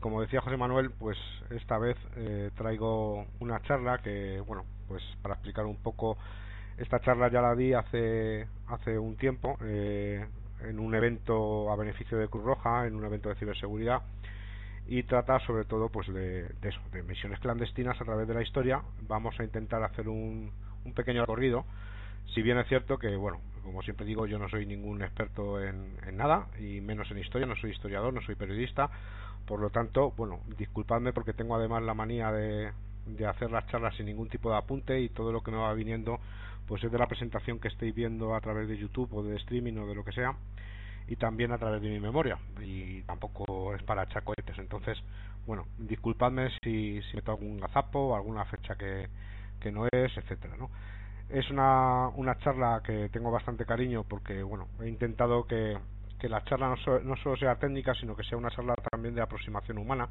como decía José Manuel, pues esta vez eh, traigo una charla que, bueno, pues para explicar un poco, esta charla ya la di hace, hace un tiempo eh, en un evento a beneficio de Cruz Roja, en un evento de ciberseguridad y trata sobre todo pues de, eso, de misiones clandestinas a través de la historia. Vamos a intentar hacer un, un pequeño recorrido, si bien es cierto que, bueno, como siempre digo, yo no soy ningún experto en, nada y menos en historia, no soy historiador, no soy periodista, por lo tanto, bueno, disculpadme porque tengo además la manía de, hacer las charlas sin ningún tipo de apunte y todo lo que me va viniendo pues es de la presentación que estéis viendo a través de YouTube o de streaming o de lo que sea y también a través de mi memoria. Y tampoco es para chacoetes entonces bueno disculpadme si, si meto algún gazapo alguna fecha que no es etcétera no es una, una charla que tengo bastante cariño porque bueno he intentado que, que la charla no, no solo sea técnica sino que sea una charla también de aproximación humana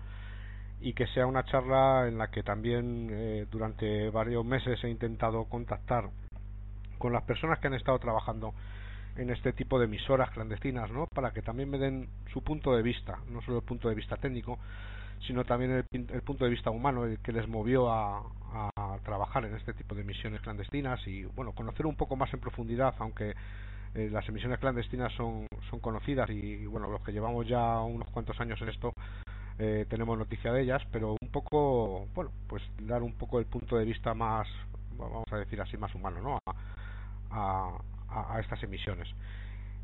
y que sea una charla en la que también eh, durante varios meses he intentado contactar con las personas que han estado trabajando en este tipo de emisoras clandestinas, ¿no? Para que también me den su punto de vista, no solo el punto de vista técnico, sino también el, punto de vista humano, el que les movió a, trabajar en este tipo de emisiones clandestinas y, bueno, conocer un poco más en profundidad, aunque eh, las emisiones clandestinas son, son conocidas y, bueno, los que llevamos ya unos cuantos años en esto eh, tenemos noticia de ellas, pero un poco, bueno, pues dar un poco el punto de vista más, vamos a decir así, más humano, ¿no? a, a, estas emisiones.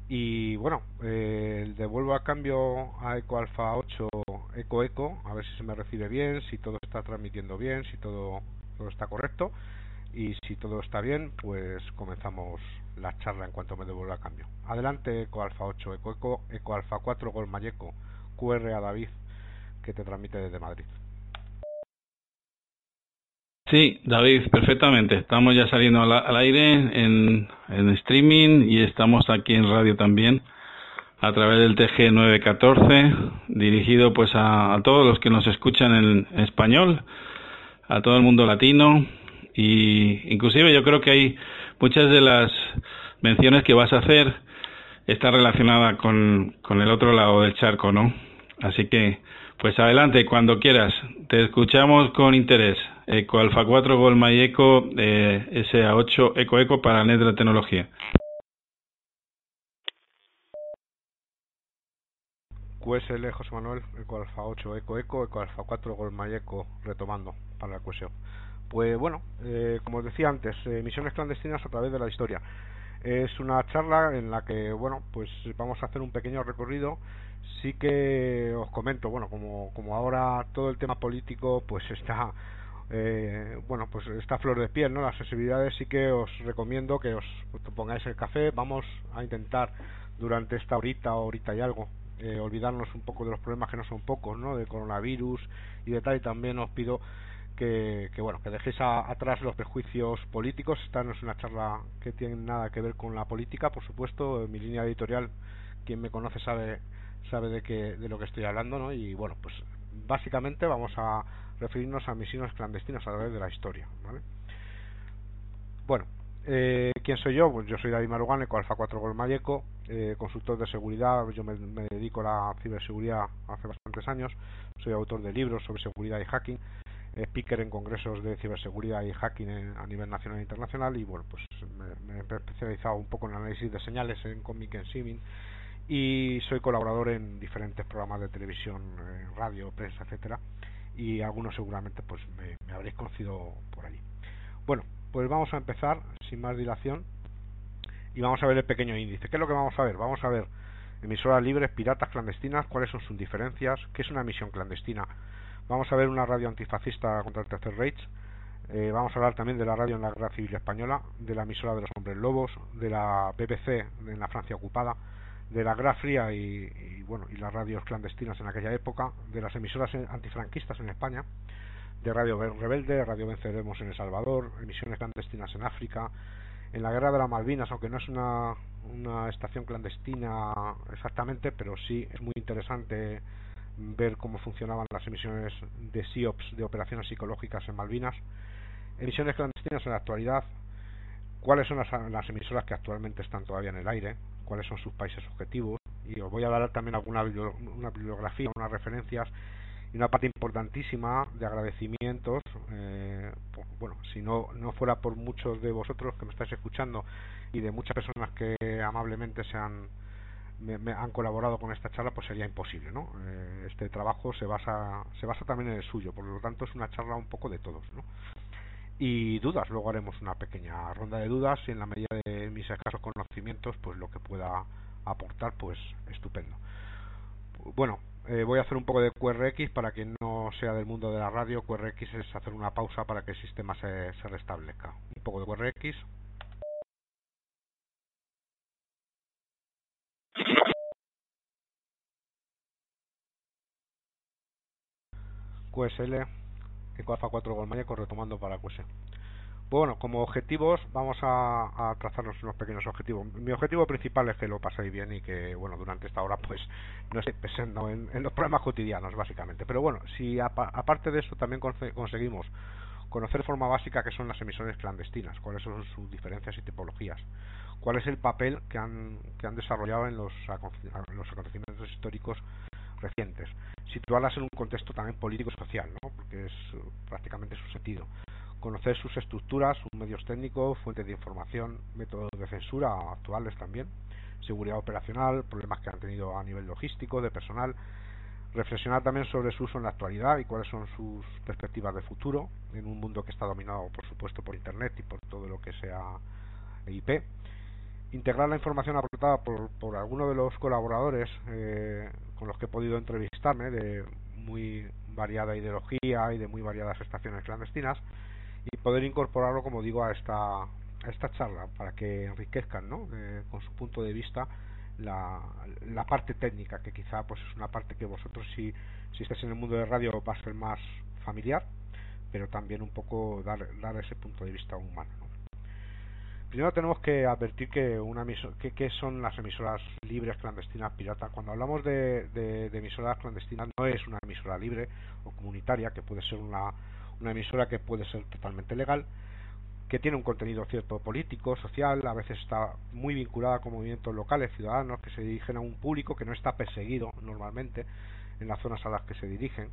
Y bueno, eh, devuelvo a cambio a Eco Alfa 8 Eco Eco, a ver si se me recibe bien, si todo está transmitiendo bien, si todo, todo está correcto. Y si todo está bien, pues comenzamos la charla en cuanto me devuelva a cambio. Adelante, Eco Alfa 8, Eco Eco, Eco Alfa 4, Gol Mayeco, QR a David, que te transmite desde Madrid. Sí, David, perfectamente. Estamos ya saliendo al, aire en, streaming y estamos aquí en radio también a través del TG 914, dirigido pues a, todos los que nos escuchan en, español, a todo el mundo latino y inclusive yo creo que hay muchas de las menciones que vas a hacer está relacionada con, con el otro lado del charco, ¿no? Así que pues adelante, cuando quieras. Te escuchamos con interés. Eco Alfa 4 Golma y Eco eh, SA8 Eco Eco para Netra Tecnología. QSL José Manuel, Eco Alfa 8 Eco Eco, Eco Alfa 4 Golma y Eco retomando para la QSO. Pues bueno, eh, como os decía antes, eh, misiones clandestinas a través de la historia. Es una charla en la que, bueno, pues vamos a hacer un pequeño recorrido. Sí que os comento, bueno, como, como ahora todo el tema político pues está eh, bueno, pues esta flor de piel, ¿no? Las sensibilidades sí que os recomiendo que os pongáis el café. Vamos a intentar durante esta horita horita y algo eh, olvidarnos un poco de los problemas que no son pocos, ¿no? De coronavirus y de tal. Y también os pido que, que bueno, que dejéis atrás los prejuicios políticos. Esta no es una charla que tiene nada que ver con la política, por supuesto. mi línea editorial, quien me conoce sabe sabe de que de lo que estoy hablando, ¿no? Y bueno, pues básicamente vamos a referirnos a misiones clandestinas a través de la historia. ¿vale? Bueno, eh, ¿quién soy yo? Pues yo soy David Marugane, con Alfa 4 Gol Mayeco, eh, consultor de seguridad. Yo me, dedico a la ciberseguridad hace bastantes años. Soy autor de libros sobre seguridad y hacking, speaker en congresos de ciberseguridad y hacking a nivel nacional e internacional. Y bueno, pues me, he especializado un poco en análisis de señales en Comic en Siemens y soy colaborador en diferentes programas de televisión, radio, prensa, etcétera y algunos seguramente pues me, habréis conocido por allí. Bueno, pues vamos a empezar sin más dilación y vamos a ver el pequeño índice. ¿Qué es lo que vamos a ver? Vamos a ver emisoras libres, piratas clandestinas, cuáles son sus diferencias, qué es una emisión clandestina. Vamos a ver una radio antifascista contra el Tercer Reich. Eh, vamos a hablar también de la radio en la Guerra Civil Española, de la emisora de los Hombres Lobos, de la BBC en la Francia ocupada, de la Guerra Fría y, bueno y las radios clandestinas en aquella época, de las emisoras antifranquistas en España, de Radio Rebelde, Radio Venceremos en El Salvador, emisiones clandestinas en África, en la Guerra de las Malvinas, aunque no es una, una estación clandestina exactamente, pero sí es muy interesante ver cómo funcionaban las emisiones de SIOPS, de operaciones psicológicas en Malvinas, emisiones clandestinas en la actualidad, cuáles son las, las emisoras que actualmente están todavía en el aire, cuáles son sus países objetivos y os voy a dar también alguna una bibliografía, unas referencias y una parte importantísima de agradecimientos, eh, bueno, si no, no fuera por muchos de vosotros que me estáis escuchando y de muchas personas que amablemente se han, me, han colaborado con esta charla, pues sería imposible, ¿no? Eh, este trabajo se basa, se basa también en el suyo, por lo tanto es una charla un poco de todos, ¿no? Y dudas, luego haremos una pequeña ronda de dudas y en la medida de mis escasos conocimientos, pues lo que pueda aportar, pues estupendo. Bueno, eh, voy a hacer un poco de QRX para quien no sea del mundo de la radio. QRX es hacer una pausa para que el sistema se, se restablezca. Un poco de QRX. QSL, Eco Alfa 4 Golmayeco retomando para QS. Bueno, como objetivos vamos a, a, trazarnos unos pequeños objetivos. Mi objetivo principal es que lo paséis bien y que, bueno, durante esta hora pues no esté pensando en, los problemas cotidianos, básicamente. Pero bueno, si aparte de eso también conseguimos conocer forma básica qué son las emisiones clandestinas, cuáles son sus diferencias y tipologías, cuál es el papel que han, que han desarrollado en los, en los acontecimientos históricos recientes, situarlas en un contexto también político y social, ¿no? porque es prácticamente su sentido conocer sus estructuras, sus medios técnicos, fuentes de información, métodos de censura actuales también, seguridad operacional, problemas que han tenido a nivel logístico, de personal, reflexionar también sobre su uso en la actualidad y cuáles son sus perspectivas de futuro en un mundo que está dominado, por supuesto, por Internet y por todo lo que sea IP. Integrar la información aportada por, por algunos de los colaboradores eh, con los que he podido entrevistarme de muy variada ideología y de muy variadas estaciones clandestinas y poder incorporarlo, como digo, a esta, a esta charla para que enriquezcan ¿no? Eh, con su punto de vista la, la parte técnica, que quizá pues es una parte que vosotros si, si estáis en el mundo de radio va a ser más familiar, pero también un poco dar, dar ese punto de vista humano. Primero tenemos que advertir que, una que, que, son las emisoras libres, clandestinas, piratas. Cuando hablamos de, emisoras clandestinas no es una emisora libre o comunitaria, que puede ser una una emisora que puede ser totalmente legal, que tiene un contenido cierto político, social, a veces está muy vinculada con movimientos locales, ciudadanos, que se dirigen a un público que no está perseguido normalmente en las zonas a las que se dirigen.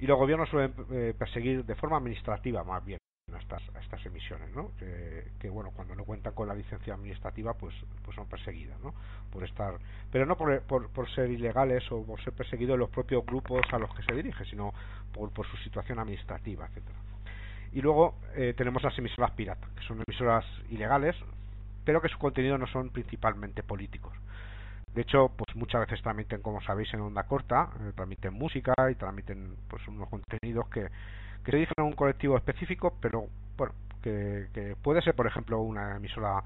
Y los gobiernos suelen eh, perseguir de forma administrativa más bien a estas, estas emisiones, ¿no? Que, bueno, cuando no cuentan con la licencia administrativa, pues, pues son perseguidas, ¿no? Por estar, pero no por, por, por ser ilegales o por ser perseguidos los propios grupos a los que se dirigen, sino por, por su situación administrativa, etcétera. Y luego eh, tenemos las emisoras piratas, que son emisoras ilegales, pero que su contenido no son principalmente políticos. De hecho, pues muchas veces transmiten, como sabéis, en onda corta, eh, transmiten música y transmiten pues unos contenidos que, que se dirigen a un colectivo específico, pero bueno, que, que puede ser, por ejemplo, una emisora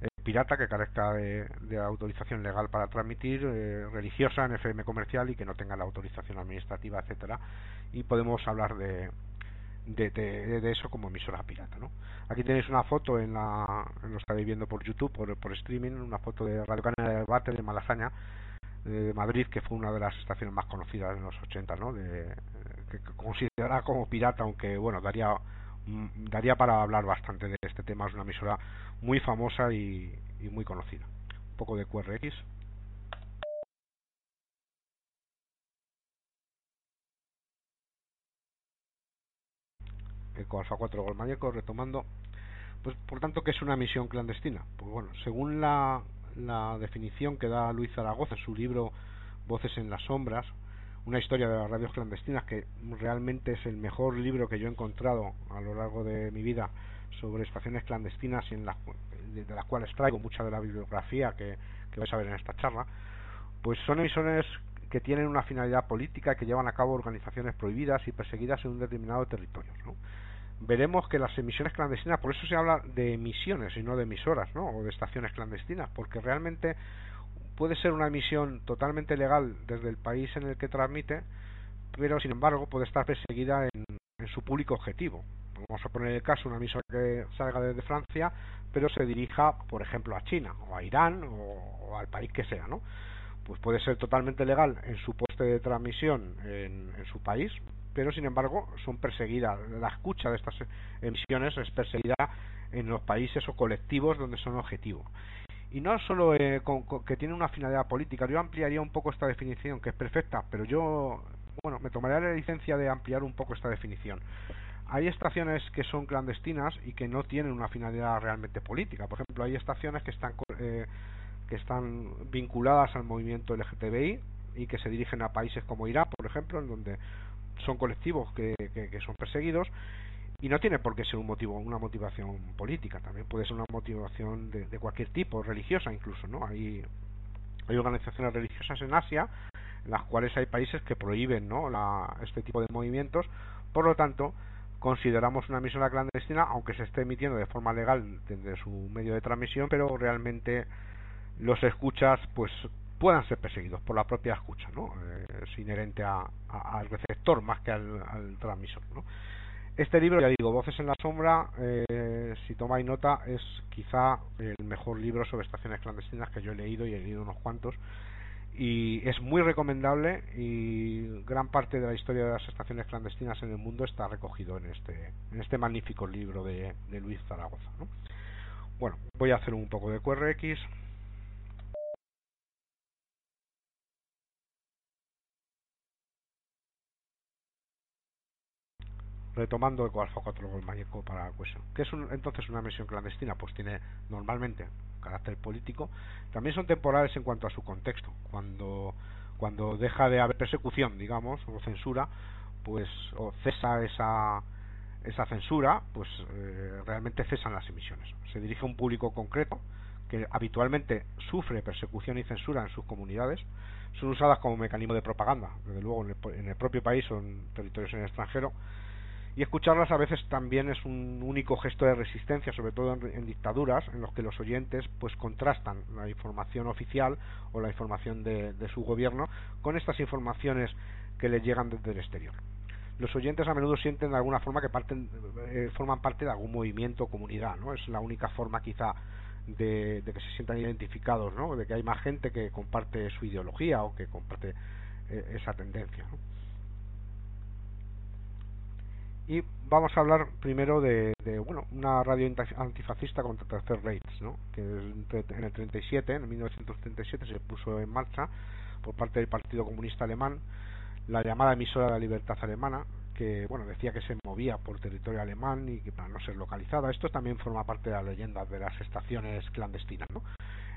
eh, pirata que carezca de, autorización legal para transmitir, eh, religiosa en FM comercial y que no tenga la autorización administrativa, etcétera, y podemos hablar de, de, eso como emisora pirata, ¿no? Aquí tenéis una foto en la, lo estáis viendo por YouTube, por, por streaming, una foto de Radio Canal de Debate de Malasaña, de Madrid, que fue una de las estaciones más conocidas en los 80, ¿no? De, que considerada como pirata, aunque bueno, daría mm, daría para hablar bastante de este tema, es una emisora muy famosa y, muy conocida. Un poco de QRX. Eco Alfa 4 Golmayeco, retomando. Pues por tanto, ¿qué es una misión clandestina? Pues bueno, según la, la definición que da Luis Zaragoza en su libro Voces en las Sombras, una historia de las radios clandestinas que realmente es el mejor libro que yo he encontrado a lo largo de mi vida sobre estaciones clandestinas y en de, las cuales traigo mucha de la bibliografía que, que vais a ver en esta charla, pues son emisiones que tienen una finalidad política que llevan a cabo organizaciones prohibidas y perseguidas en un determinado territorio. ¿no? Veremos que las emisiones clandestinas, por eso se habla de emisiones y no de emisoras, ¿no? o de estaciones clandestinas, porque realmente puede ser una emisión totalmente legal desde el país en el que transmite, pero sin embargo puede estar perseguida en, su público objetivo. Vamos a poner el caso, una emisora que salga desde Francia, pero se dirija, por ejemplo, a China, o a Irán, o, al país que sea, ¿no? Pues puede ser totalmente legal en su poste de transmisión en, en su país, pero sin embargo son perseguidas. La escucha de estas emisiones es perseguida en los países o colectivos donde son objetivo y no solo eh, con, que tiene una finalidad política. Yo ampliaría un poco esta definición, que es perfecta, pero yo, bueno, me tomaré la licencia de ampliar un poco esta definición. Hay estaciones que son clandestinas y que no tienen una finalidad realmente política. Por ejemplo, hay estaciones que están eh, que están vinculadas al movimiento LGTBI y que se dirigen a países como Irán, por ejemplo, en donde son colectivos que, que, son perseguidos y no tiene por qué ser un motivo una motivación política también puede ser una motivación de, de cualquier tipo religiosa incluso no hay hay organizaciones religiosas en Asia en las cuales hay países que prohíben ¿no? la, este tipo de movimientos por lo tanto consideramos una emisora clandestina aunque se esté emitiendo de forma legal desde su medio de transmisión pero realmente los escuchas pues puedan ser perseguidos por la propia escucha, ¿no? Eh, es inherente al receptor más que al, transmisor, ¿no? Este libro, ya digo, Voces en la Sombra, eh, si tomáis nota, es quizá el mejor libro sobre estaciones clandestinas que yo he leído y he leído unos cuantos. Y es muy recomendable y gran parte de la historia de las estaciones clandestinas en el mundo está recogido en este, en este magnífico libro de, Luis Zaragoza. ¿no? Bueno, voy a hacer un poco de QRX. Retomando el Alfa 4 Mayeco para cuestión. ¿Qué es entonces una misión clandestina? Pues tiene normalmente carácter político. También son temporales en cuanto a su contexto. Cuando, cuando deja de haber persecución, digamos, o censura, pues o cesa esa, esa censura, pues eh, realmente cesan las emisiones. Se dirige a un público concreto que habitualmente sufre persecución y censura en sus comunidades. Son usadas como mecanismo de propaganda, desde luego en el, en el propio país o en territorios en el extranjero y escucharlas a veces también es un único gesto de resistencia, sobre todo en, dictaduras, en los que los oyentes pues contrastan la información oficial o la información de, su gobierno con estas informaciones que les llegan desde el exterior. Los oyentes a menudo sienten de alguna forma que parten, eh, forman parte de algún movimiento o comunidad, ¿no? Es la única forma quizá de, que se sientan identificados, ¿no? De que hay más gente que comparte su ideología o que comparte eh, esa tendencia. Y vamos a hablar primero de, bueno, una radio antifascista contra Tercer Reich, ¿no? que en el 37, en 1937, se puso en marcha por parte del Partido Comunista Alemán la llamada emisora de la libertad alemana, que bueno decía que se movía por territorio alemán y que para no ser localizada. Esto también forma parte de la leyenda de las estaciones clandestinas, ¿no?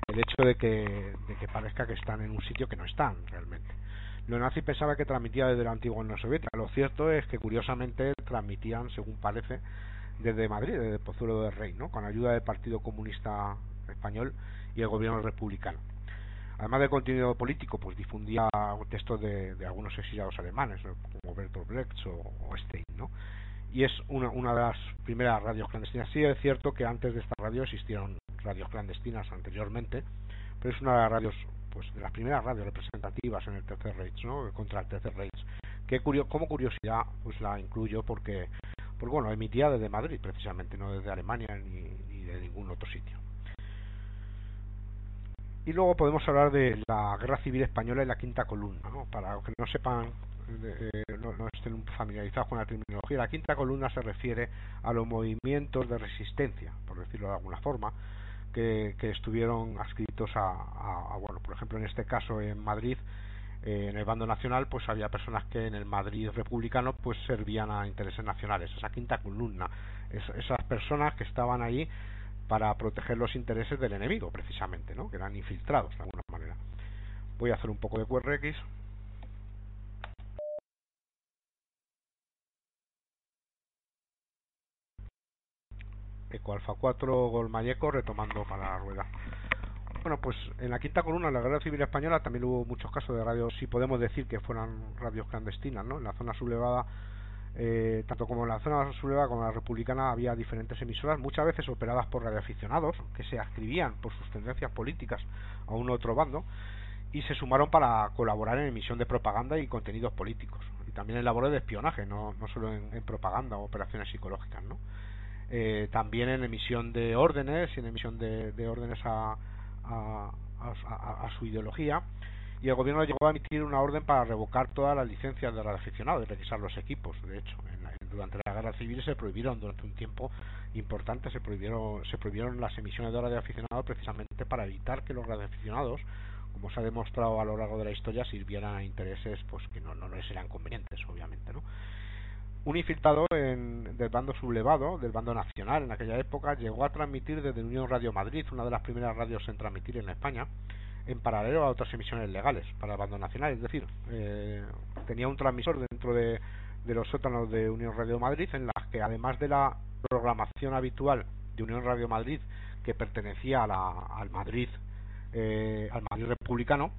El hecho de que, de que parezca que están en un sitio que no están realmente. Los nazis pensaban que transmitía desde la antigua Unión Soviética. Lo cierto es que curiosamente transmitían, según parece, desde Madrid, desde Pozuelo del Rey, ¿no? con ayuda del Partido Comunista Español y el gobierno republicano. Además del contenido político, pues difundía textos de, algunos exiliados alemanes, como Bertolt Brecht o, Stein, ¿no? Y es una, una de las primeras radios clandestinas. Sí es cierto que antes de esta radio existieron radios clandestinas anteriormente, pero es una de las radios pues de las primeras radios representativas en el Tercer Reich, ¿no? contra el Tercer Reich. Que como curiosidad, pues la incluyo porque, pues bueno, emitía desde Madrid precisamente, no desde Alemania ni, de ningún otro sitio. Y luego podemos hablar de la Guerra Civil Española y la Quinta Columna, ¿no? Para los que no sepan, eh, no, no, estén familiarizados con la terminología, la Quinta Columna se refiere a los movimientos de resistencia, por decirlo de alguna forma, que, estuvieron adscritos a, bueno, por ejemplo, en este caso en Madrid, eh, en el bando nacional, pues había personas que en el Madrid republicano pues servían a intereses nacionales, esa quinta columna, esas personas que estaban ahí para proteger los intereses del enemigo, precisamente, ¿no? que eran infiltrados de alguna manera. Voy a hacer un poco de QRX. Eco Alfa 4 Gol Mayeco retomando para la rueda. Bueno, pues en la quinta columna de la Guerra Civil Española también hubo muchos casos de radios, si podemos decir que fueran radios clandestinas, ¿no? En la zona sublevada, eh, tanto como en la zona sublevada como en la republicana, había diferentes emisoras, muchas veces operadas por radioaficionados, que se ascribían por sus tendencias políticas a un otro bando, y se sumaron para colaborar en emisión de propaganda y contenidos políticos, y también en labores de espionaje, no, no solo en, en propaganda o operaciones psicológicas, ¿no? Eh, también en emisión de órdenes y en emisión de, órdenes a, a, su ideología y el gobierno llegó a emitir una orden para revocar todas las licencias de los aficionados y requisar los equipos de hecho durante la guerra civil se prohibieron durante un tiempo importante se prohibieron se prohibieron las emisiones de radio aficionados precisamente para evitar que los radioaficionados como se ha demostrado a lo largo de la historia, sirvieran a intereses pues que no, no les eran convenientes, obviamente, ¿no? Un infiltrado en, del bando sublevado, del bando nacional en aquella época, llegó a transmitir desde Unión Radio Madrid, una de las primeras radios en transmitir en España, en paralelo a otras emisiones legales para el bando nacional. Es decir, eh, tenía un transmisor dentro de, de los sótanos de Unión Radio Madrid en las que además de la programación habitual de Unión Radio Madrid que pertenecía a la, al Madrid eh, al Madrid republicano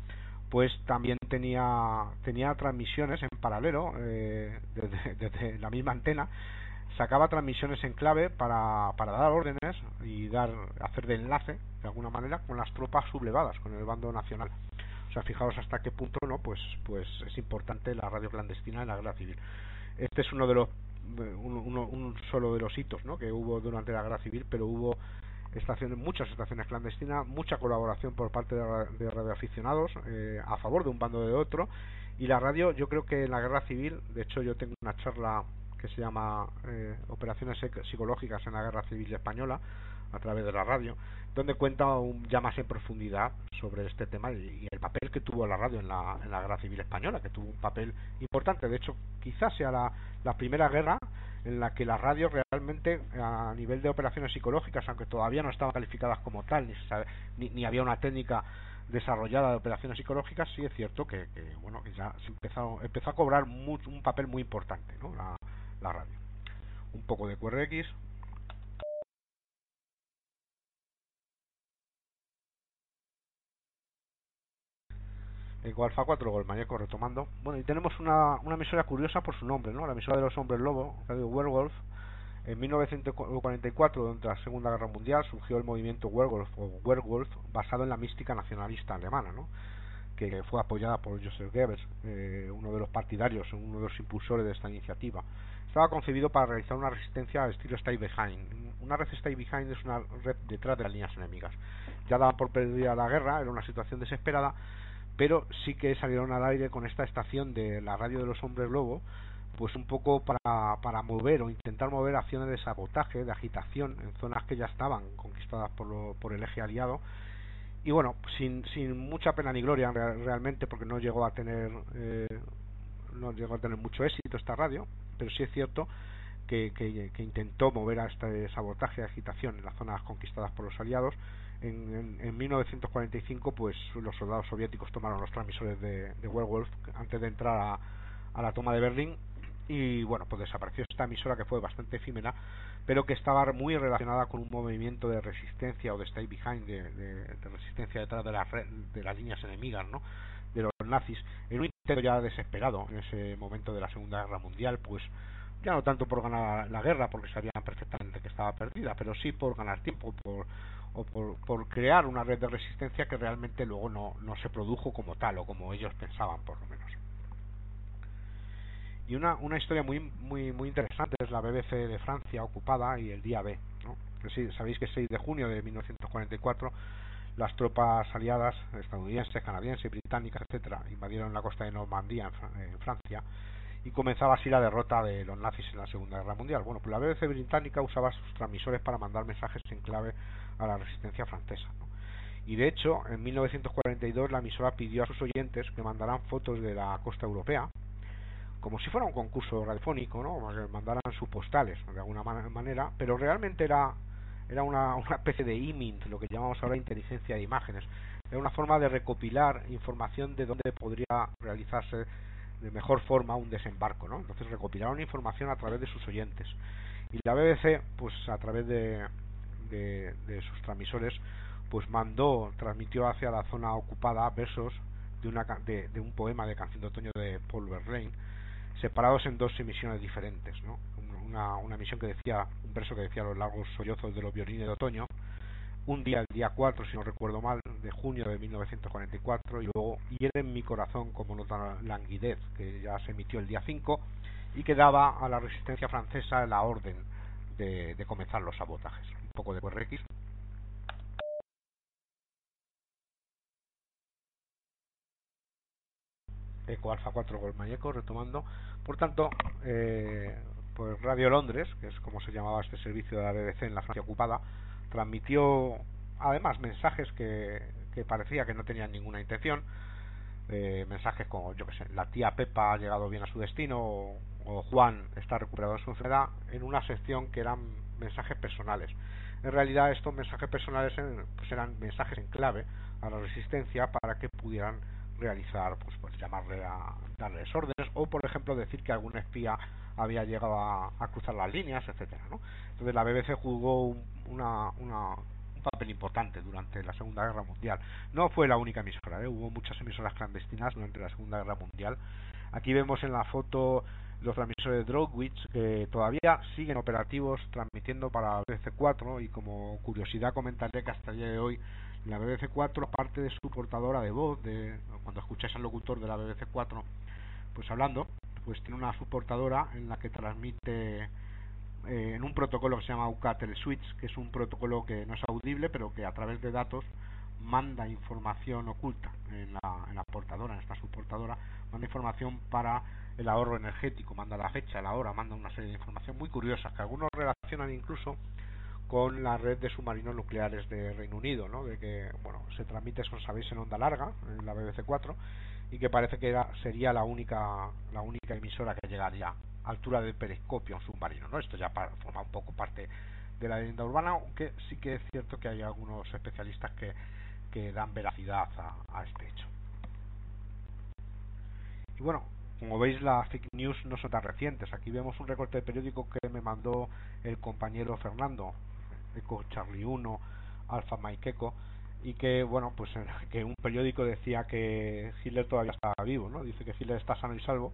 pues también tenía tenía transmisiones en paralelo eh, desde, la misma antena sacaba transmisiones en clave para, para dar órdenes y dar hacer de enlace de alguna manera con las tropas sublevadas con el bando nacional. O sea fijaos hasta qué punto no pues pues es importante la radio clandestina en la guerra civil. Este es uno de los uno, un solo de los hitos ¿no? que hubo durante la guerra civil pero hubo estaciones, muchas estaciones clandestinas, mucha colaboración por parte de, radioaficionados eh, a favor de un bando o de otro. Y la radio, yo creo que en la guerra civil, de hecho, yo tengo una charla que se llama eh, Operaciones Psicológicas en la Guerra Civil Española, a través de la radio, donde cuenta un, ya más en profundidad sobre este tema y, el papel que tuvo la radio en la, en la Guerra Civil Española, que tuvo un papel importante. De hecho, quizás sea la, la primera guerra en la que las radios realmente a nivel de operaciones psicológicas, aunque todavía no estaban calificadas como tal, ni, ni, había una técnica desarrollada de operaciones psicológicas, sí es cierto que, bueno que ya se empezó, empezó a cobrar un papel muy importante ¿no? la, la radio. Un poco de QRX, Eco Alfa 4 Golmayeco retomando. Bueno, y tenemos una, una emisora curiosa por su nombre, ¿no? La emisora de los hombres lobo, Radio Werewolf. En 1944, durante la Segunda Guerra Mundial, surgió el movimiento Werewolf o Werewolf basado en la mística nacionalista alemana, ¿no? que fue apoyada por Joseph Goebbels, eh, uno de los partidarios, uno de los impulsores de esta iniciativa. Estaba concebido para realizar una resistencia al estilo Stay Behind. Una red Stay Behind es una red detrás de las líneas enemigas. Ya daban por perdida la guerra, era una situación desesperada, pero sí que salieron al aire con esta estación de la radio de los hombres lobo pues un poco para, para mover o intentar mover acciones de sabotaje, de agitación en zonas que ya estaban conquistadas por, por el eje aliado. Y bueno, sin, sin mucha pena ni gloria realmente porque no llegó a tener eh, no llegó a tener mucho éxito esta radio, pero sí es cierto que, que, que intentó mover a este sabotaje agitación en las zonas conquistadas por los aliados en, en, 1945 pues los soldados soviéticos tomaron los transmisores de, de antes de entrar a, la toma de Berlín y bueno pues desapareció esta emisora que fue bastante efímera pero que estaba muy relacionada con un movimiento de resistencia o de stay behind de resistencia detrás de las de las líneas enemigas no de los nazis. En un intento ya desesperado en ese momento de la segunda guerra mundial pues ya no tanto por ganar la guerra porque sabían perfectamente que estaba perdida pero sí por ganar tiempo por o por, por, crear una red de resistencia que realmente luego no, no se produjo como tal o como ellos pensaban por lo menos y una, una historia muy muy muy interesante es la BBC de Francia ocupada y el día B ¿no? sí, sabéis que el 6 de junio de 1944 las tropas aliadas estadounidenses, canadienses, británicas, etcétera, invadieron la costa de Normandía en, en Francia y comenzaba así la derrota de los nazis en la Segunda Guerra Mundial. Bueno, pues la BBC británica usaba sus transmisores para mandar mensajes en clave a la resistencia francesa. Y de hecho, en 1942 la emisora pidió a sus oyentes que mandaran fotos de la costa europea, como si fuera un concurso radiofónico, ¿no? que mandaran sus postales de alguna manera, pero realmente era, era una, una especie de IMINT, lo que llamamos ahora inteligencia de imágenes. Era una forma de recopilar información de dónde podría realizarse de mejor forma un desembarco, ¿no? Entonces recopilaron información a través de sus oyentes. Y la BBC, pues a través de, de, sus transmisores, pues mandó, transmitió hacia la zona ocupada versos de, una, de, de un poema de Canción de Otoño de Paul Verlaine, separados en dos emisiones diferentes, ¿no? Una, una emisión que decía, un verso que decía los largos sollozos de los violines de otoño, un día, el día 4, si no recuerdo mal, de junio de 1944, y luego Hiere en mi corazón como nota languidez, que ya se emitió el día 5, y que daba a la resistencia francesa la orden de, de comenzar los sabotajes. Poco de QRX. Eco Alfa 4 Golmayeco, retomando. Por tanto, eh, pues Radio Londres, que es como se llamaba este servicio de la BBC en la Francia ocupada, transmitió además mensajes que, parecía que no tenían ninguna intención, eh, mensajes como, yo que sé, la tía Pepa ha llegado bien a su destino o, Juan está recuperado de su enfermedad, en una sección que eran mensajes personales. En realidad estos mensajes personales pues eran mensajes en clave a la resistencia para que pudieran realizar, pues, pues llamarle a darles órdenes o, por ejemplo, decir que algún espía había llegado a, cruzar las líneas, etcétera, ¿no? Entonces la BBC jugó una, una, un papel importante durante la Segunda Guerra Mundial. No fue la única emisora, ¿eh? hubo muchas emisoras clandestinas durante la Segunda Guerra Mundial. Aquí vemos en la foto los transmisores de Drogwitch que todavía siguen operativos transmitiendo para BBC 4 y como curiosidad comentaré que hasta el día de hoy la BBC 4 aparte de su portadora de voz de cuando escucháis al locutor de la BBC 4 pues hablando pues tiene una subportadora en la que transmite eh, en un protocolo que se llama UK Switch, que es un protocolo que no es audible, pero que a través de datos manda información oculta en la, en la portadora, en esta subportadora, manda información para el ahorro energético, manda la fecha, la hora, manda una serie de información muy curiosas que algunos relacionan incluso con la red de submarinos nucleares de Reino Unido, ¿no? de que bueno se transmite, como sabéis, en onda larga, en la BBC 4, y que parece que sería la única la única emisora que llegaría a altura del periscopio un submarino. ¿no? Esto ya forma un poco parte de la leyenda urbana, aunque sí que es cierto que hay algunos especialistas que, que dan veracidad a, este hecho. Y bueno, como veis, las fake news no son tan recientes. Aquí vemos un recorte de periódico que me mandó el compañero Fernando, Eco Charlie 1, Alfa Mike y que, bueno, pues que un periódico decía que Hitler todavía estaba vivo, ¿no? Dice que Hitler está sano y salvo.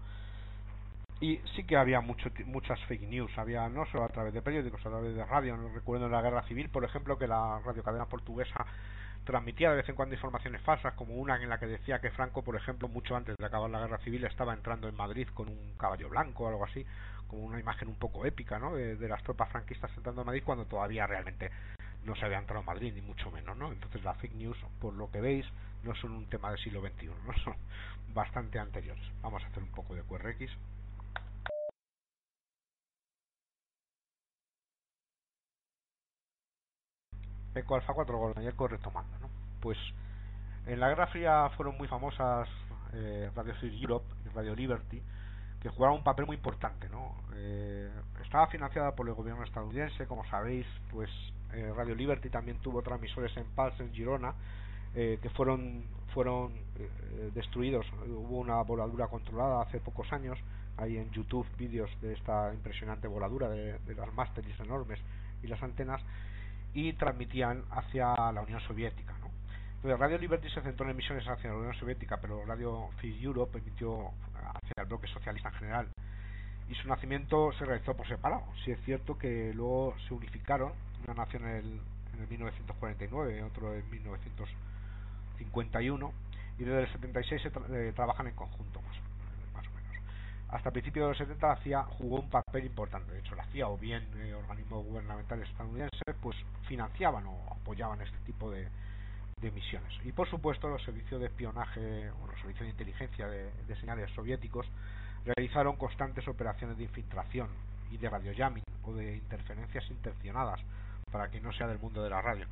Y sí que había mucho, muchas fake news, había no solo a través de periódicos, a través de radio. Recuerdo en la guerra civil, por ejemplo, que la radiocadena portuguesa transmitía de vez en cuando informaciones falsas, como una en la que decía que Franco, por ejemplo, mucho antes de acabar la guerra civil, estaba entrando en Madrid con un caballo blanco o algo así, como una imagen un poco épica, ¿no? De, las tropas franquistas entrando en Madrid cuando todavía realmente no se había entrado en Madrid, ni mucho menos, ¿no? Entonces las fake news, por lo que veis, no son un tema del siglo XXI, ¿no? Son bastante anteriores. Vamos a hacer un poco de QRX. Eco Alfa 4 Golden Eco retomando, ¿no? Pues en la Guerra Fría fueron muy famosas eh, Radio Free Europe y Radio Liberty, que jugaron un papel muy importante, ¿no? Eh, estaba financiada por el gobierno estadounidense, como sabéis, pues eh, Radio Liberty también tuvo transmisores en Pals, en Girona, que fueron fueron destruidos. Hubo una voladura controlada hace pocos años. Hay en YouTube vídeos de esta impresionante voladura de, de las másteres enormes y las antenas y transmitían hacia la Unión Soviética. ¿no? Entonces, Radio Liberty se centró en emisiones hacia la Unión Soviética, pero Radio Free Europe emitió hacia el bloque socialista en general. Y su nacimiento se realizó por separado. Si es cierto que luego se unificaron, una nación en el, en el 1949 y otro en 1951, y desde el 76 se eh, trabajan en conjunto hasta principios de los 70 hacía jugó un papel importante. De hecho, la hacía o bien eh, organismos gubernamentales estadounidenses pues financiaban o apoyaban este tipo de, misiones. Y por supuesto, los servicios de espionaje o los servicios de inteligencia de, señales soviéticos realizaron constantes operaciones de infiltración y de radiojamming o de interferencias intencionadas para que no sea del mundo de la radio.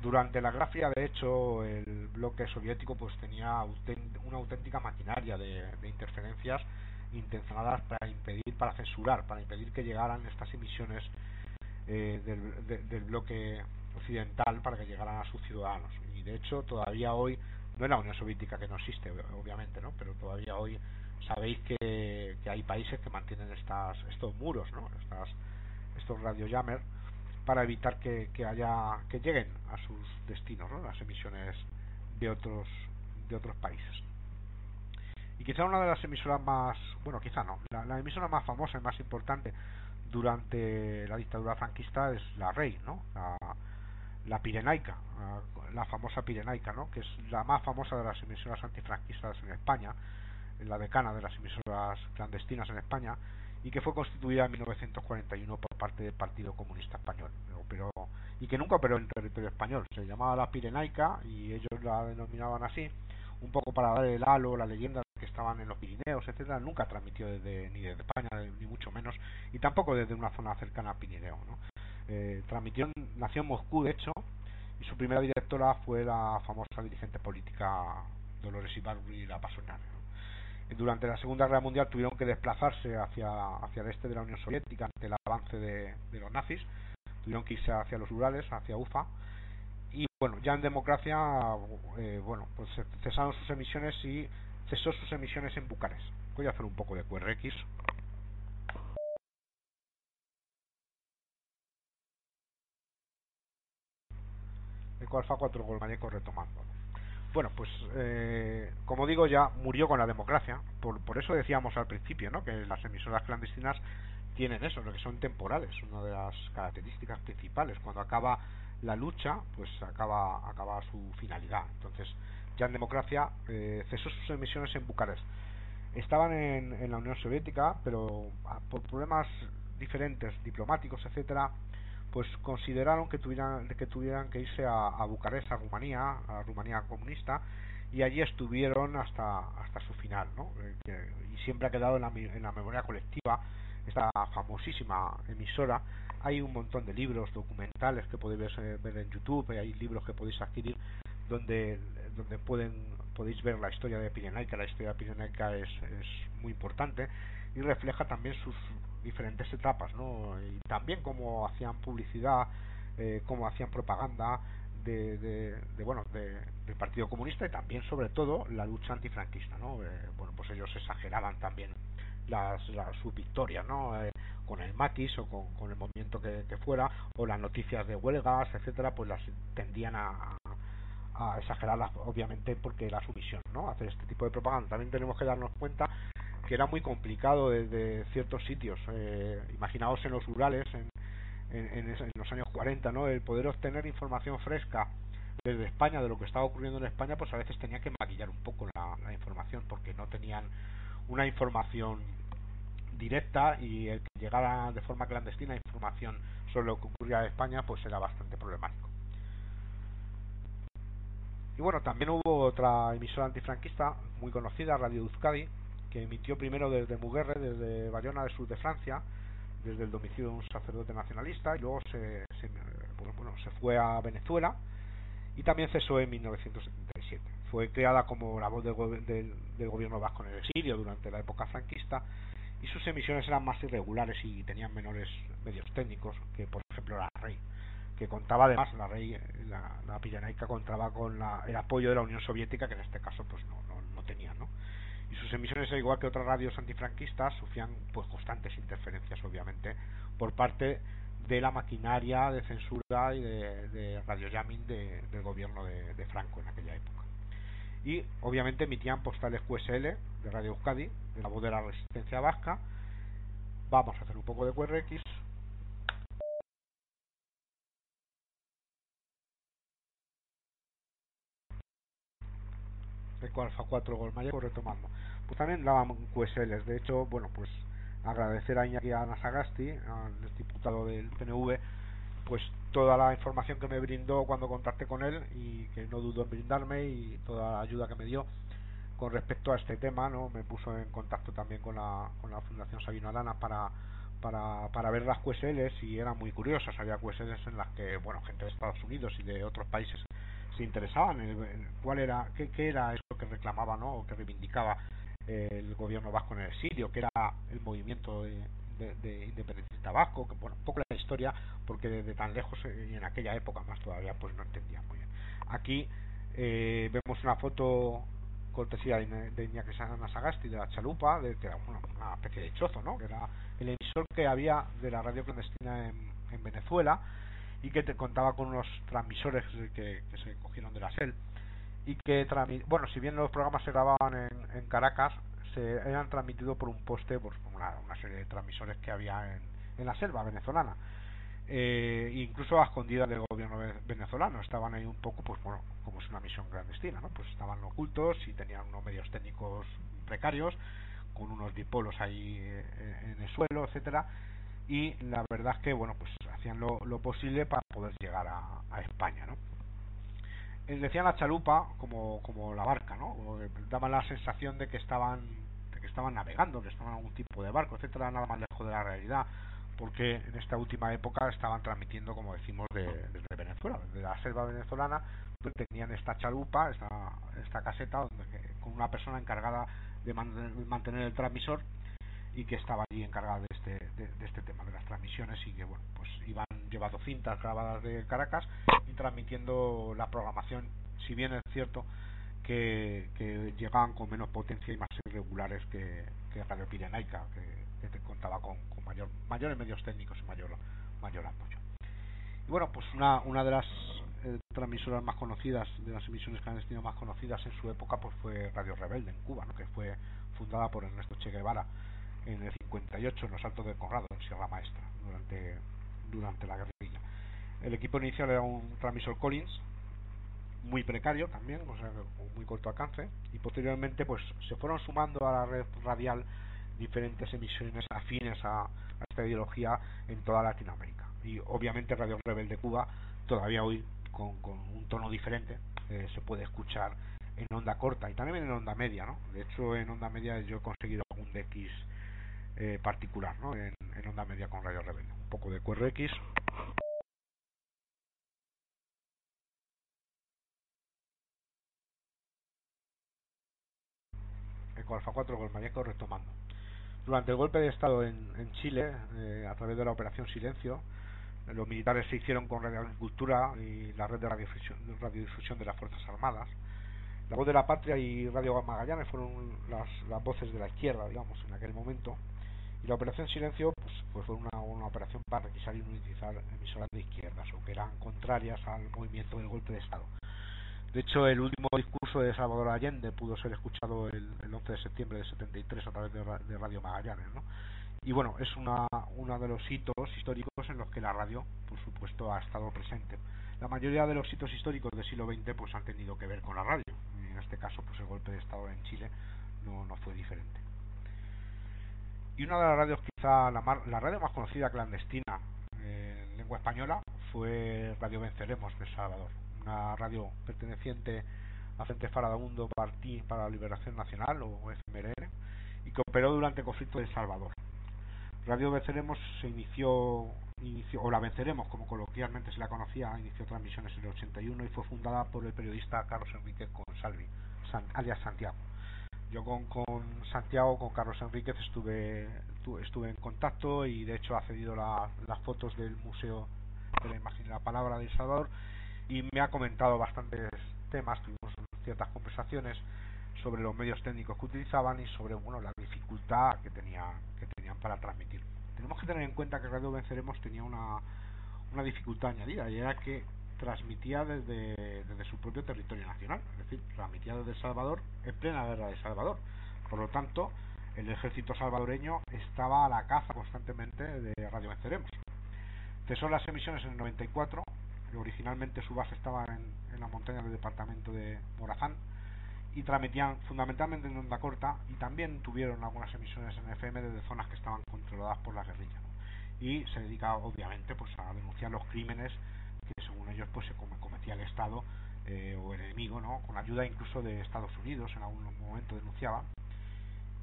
Durante la grafía, de hecho, el bloque soviético pues tenía una auténtica maquinaria de interferencias intencionadas para impedir, para censurar, para impedir que llegaran estas emisiones eh, del, del, bloque occidental para que llegaran a sus ciudadanos. Y de hecho, todavía hoy, no es la Unión Soviética que no existe, obviamente, ¿no? pero todavía hoy sabéis que, hay países que mantienen estas, estos muros, ¿no? estas, estos radiojammers para evitar que, que haya que lleguen a sus destinos ¿no? las emisiones de otros de otros países y quizá una de las emisoras más, bueno, quizá no, la, emisora más famosa y más importante durante la dictadura franquista es la Rey, ¿no? La, la Pirenaica, la, famosa Pirenaica, ¿no? Que es la más famosa de las emisoras antifranquistas en España, la decana de las emisoras clandestinas en España, y que fue constituida en 1941 por parte del Partido Comunista Español, pero, y que nunca operó en territorio español. Se llamaba la Pirenaica y ellos la denominaban así, un poco para dar el halo, la leyenda que estaban en los Pirineos, etcétera, nunca transmitió desde, ni desde España, ni mucho menos, y tampoco desde una zona cercana a Pirineo. ¿no? Eh, transmitió, nació en Moscú, de hecho, y su primera directora fue la famosa dirigente política Dolores y la Pasonaria. Durante la Segunda Guerra Mundial tuvieron que desplazarse hacia, hacia el este de la Unión Soviética ante el avance de, los nazis, tuvieron que irse hacia los Urales, hacia Ufa, y bueno, ya en democracia, eh, bueno, pues cesaron sus emisiones y cesó sus emisiones en Bucarest. Voy a hacer un poco de QRX. Eco Alfa 4 Golmaneco retomando. Bueno, pues eh, como digo, ya murió con la democracia. Por, por eso decíamos al principio, ¿no? Que las emisoras clandestinas tienen eso, lo que son temporales, una de las características principales. Cuando acaba la lucha, pues acaba, acaba su finalidad. Entonces, ya en democracia eh, cesó sus emisiones en Bucarest. Estaban en, en la Unión Soviética, pero ah, por problemas diferentes, diplomáticos, etcétera, pues consideraron que tuvieran que tuvieran que irse a, Bucarest, a Rumanía, a Rumanía comunista, y allí estuvieron hasta hasta su final, ¿no? Eh, y siempre ha quedado en la, en la memoria colectiva esta famosísima emisora. Hay un montón de libros, documentales que podéis ver en YouTube, hay libros que podéis adquirir donde donde pueden podéis ver la historia de Pirenaica. La historia de Pirenaica es, es muy importante y refleja también sus diferentes etapas, ¿no? Y también cómo hacían publicidad, eh, cómo hacían propaganda de, de, bueno, de, del Partido Comunista y también, sobre todo, la lucha antifranquista, ¿no? Eh, bueno, pues ellos exageraban también las, las sus victorias, ¿no? Eh, con el matis o con, con el movimiento que, fuera, o las noticias de huelgas, etcétera, pues las tendían a, a exagerarlas, obviamente, porque la sumisión, ¿no? Hacer este tipo de propaganda. También tenemos que darnos cuenta que era muy complicado desde ciertos sitios. Eh, imaginaos en los rurales, en, en, los años 40, ¿no? El poder obtener información fresca desde España de lo que estaba ocurriendo en España, pues a veces tenía que maquillar un poco la, información porque no tenían una información directa y el que llegara de forma clandestina información sobre lo que ocurría en España, pues era bastante problemático. Y bueno, también hubo otra emisora antifranquista muy conocida, Radio Euskadi, que emitió primero desde Muguerre, desde Bayona del sur de Francia, desde el domicilio de un sacerdote nacionalista, y luego se, bueno, se fue a Venezuela y también cesó en 1977. Fue creada como la voz del, del, gobierno vasco en el exilio durante la época franquista y sus emisiones eran más irregulares y tenían menores medios técnicos que, por ejemplo, la Rey, que contaba además, la Rey, la, la contaba con la, el apoyo de la Unión Soviética, que en este caso pues no, no, no tenía, ¿no? y sus emisiones, al igual que otras radios antifranquistas, sufrían pues constantes interferencias, obviamente, por parte de la maquinaria de censura y de, de radiojamming del gobierno de, Franco en aquella época. Y obviamente emitían postales QSL de Radio Euskadi, de la voz de la resistencia vasca. Vamos a hacer un poco de QRX Eco Alfa 4 Golmayeco retomando. Pues también daban QSLs. De hecho, bueno, pues agradecer a Iñaki Anasagasti, al diputado del PNV, pues toda la información que me brindó cuando contacté con él y que no dudó en brindarme y toda la ayuda que me dio con respecto a este tema, ¿no? Me puso en contacto también con la, con la Fundación Sabino Arana para, para, para ver las QSLs y eran muy curiosas. Había QSLs en las que, bueno, gente de Estados Unidos y de otros países se interesaban en, cuál era, qué, qué, era eso que reclamaba, ¿no? O que reivindicaba el gobierno vasco en el exilio, que era el movimiento de, de, independentista vasco, que bueno, un poco la historia, porque desde tan lejos eh, y en aquella época más todavía, pues no entendía muy bien. Aquí eh, vemos una foto cortesía de Iñaki Sagasti de la chalupa, de que era una, especie de chozo, ¿no? Que era el emisor que había de la radio clandestina en Venezuela y que te contaba con unos transmisores que, se cogieron de la SEL y que bueno si bien los programas se grababan en, en Caracas se eran transmitidos por un poste por una, una serie de transmisores que había en, en la selva venezolana. Eh, incluso a escondidas del gobierno venezolano. Estaban ahí un poco pues bueno como es una misión clandestina no pues estaban ocultos y tenían unos medios técnicos precarios con unos dipolos ahí eh, en el suelo etcétera. Y la verdad es que bueno pues hacían lo, lo posible para poder llegar a, España no eh, decían la chalupa como, como la barca, ¿no? Daban la sensación de que estaban de que estaban navegando, que estaban en algún tipo de barco, etcétera, nada más lejos de la realidad, porque en esta última época estaban transmitiendo, como decimos, desde Venezuela, desde la selva venezolana, pues tenían esta chalupa, esta, esta caseta, donde, con una persona encargada de mantener el transmisor y que estaba allí encargada de este, de, este tema de transmisiones y que bueno pues iban llevando cintas grabadas de Caracas y transmitiendo la programación si bien es cierto que, que llegaban con menos potencia y más irregulares que, Radio Pirenaica que, que contaba con, mayor, mayores medios técnicos y mayor mayor apoyo. Y bueno pues una, una de las eh, transmisoras más conocidas de las emisiones clandestinas más conocidas en su época pues fue Radio Rebelde en Cuba que fue fundada por Ernesto Che Guevara en el 58 en los Altos del Conrado, en Sierra Maestra, durante, durante la guerrilla. El equipo inicial era un transmisor Collins, muy precario también, o sea, muy corto alcance, y posteriormente pues se fueron sumando a la red radial diferentes emisiones afines a, esta ideología en toda Latinoamérica. Y obviamente Radio Rebelde Cuba, todavía hoy con, con un tono diferente, eh, se puede escuchar en onda corta y también en onda media, ¿no? De hecho, en onda media yo he conseguido algún DX eh, particular ¿no? En, onda media con radio rebelde. Un poco de QRX. Eco Alfa 4 con Mayeco retomando. Durante el golpe de Estado en, Chile, eh, a través de la Operación Silencio, los militares se hicieron con Radio Agricultura y la red de radiodifusión, radiodifusión de las Fuerzas Armadas. La Voz de la Patria y Radio Magallanes fueron las, las voces de la izquierda, digamos, en aquel momento. Y la operación Silencio pues, pues fue una, una, operación para requisar y utilizar emisoras de izquierdas o que eran contrarias al movimiento del golpe de Estado. De hecho, el último discurso de Salvador Allende pudo ser escuchado el, el 11 de septiembre de 73 a través de, Radio Magallanes. ¿no? Y bueno, es uno de los hitos históricos en los que la radio, por supuesto, ha estado presente. La mayoría de los hitos históricos del siglo XX pues, han tenido que ver con la radio. En este caso, pues el golpe de Estado en Chile no, no fue diferente. Y una de las radios, quizá la, la radio más conocida clandestina en lengua española, fue Radio Venceremos de Salvador, una radio perteneciente a Frente Mundo Partí para la Liberación Nacional, o FMLN, y que operó durante el conflicto de Salvador. Radio Venceremos se inició, inició, o la Venceremos, como coloquialmente se la conocía, inició transmisiones en el 81 y fue fundada por el periodista Carlos Enrique Consalvi, alias Santiago yo con, con Santiago, con Carlos Enríquez estuve estuve en contacto y de hecho ha cedido las fotos del Museo de la Imagen y la Palabra de El Salvador y me ha comentado bastantes temas, tuvimos ciertas conversaciones sobre los medios técnicos que utilizaban y sobre bueno la dificultad que tenía que tenían para transmitir. Tenemos que tener en cuenta que Radio Venceremos tenía una, una dificultad añadida y era que transmitía desde, su propio territorio nacional, es decir, transmitía desde El Salvador en plena guerra de Salvador. Por lo tanto, el ejército salvadoreño estaba a la caza constantemente de Radio Venceremos. Cesó las emisiones en el 94, originalmente su base estaba en, en la montaña del departamento de Morazán y transmitían fundamentalmente en onda corta y también tuvieron algunas emisiones en FM desde zonas que estaban controladas por la guerrilla. Y se dedicaba obviamente pues a denunciar los crímenes ellos pues se cometía el Estado eh, o el enemigo, ¿no? Con ayuda incluso de Estados Unidos en algún momento denunciaba.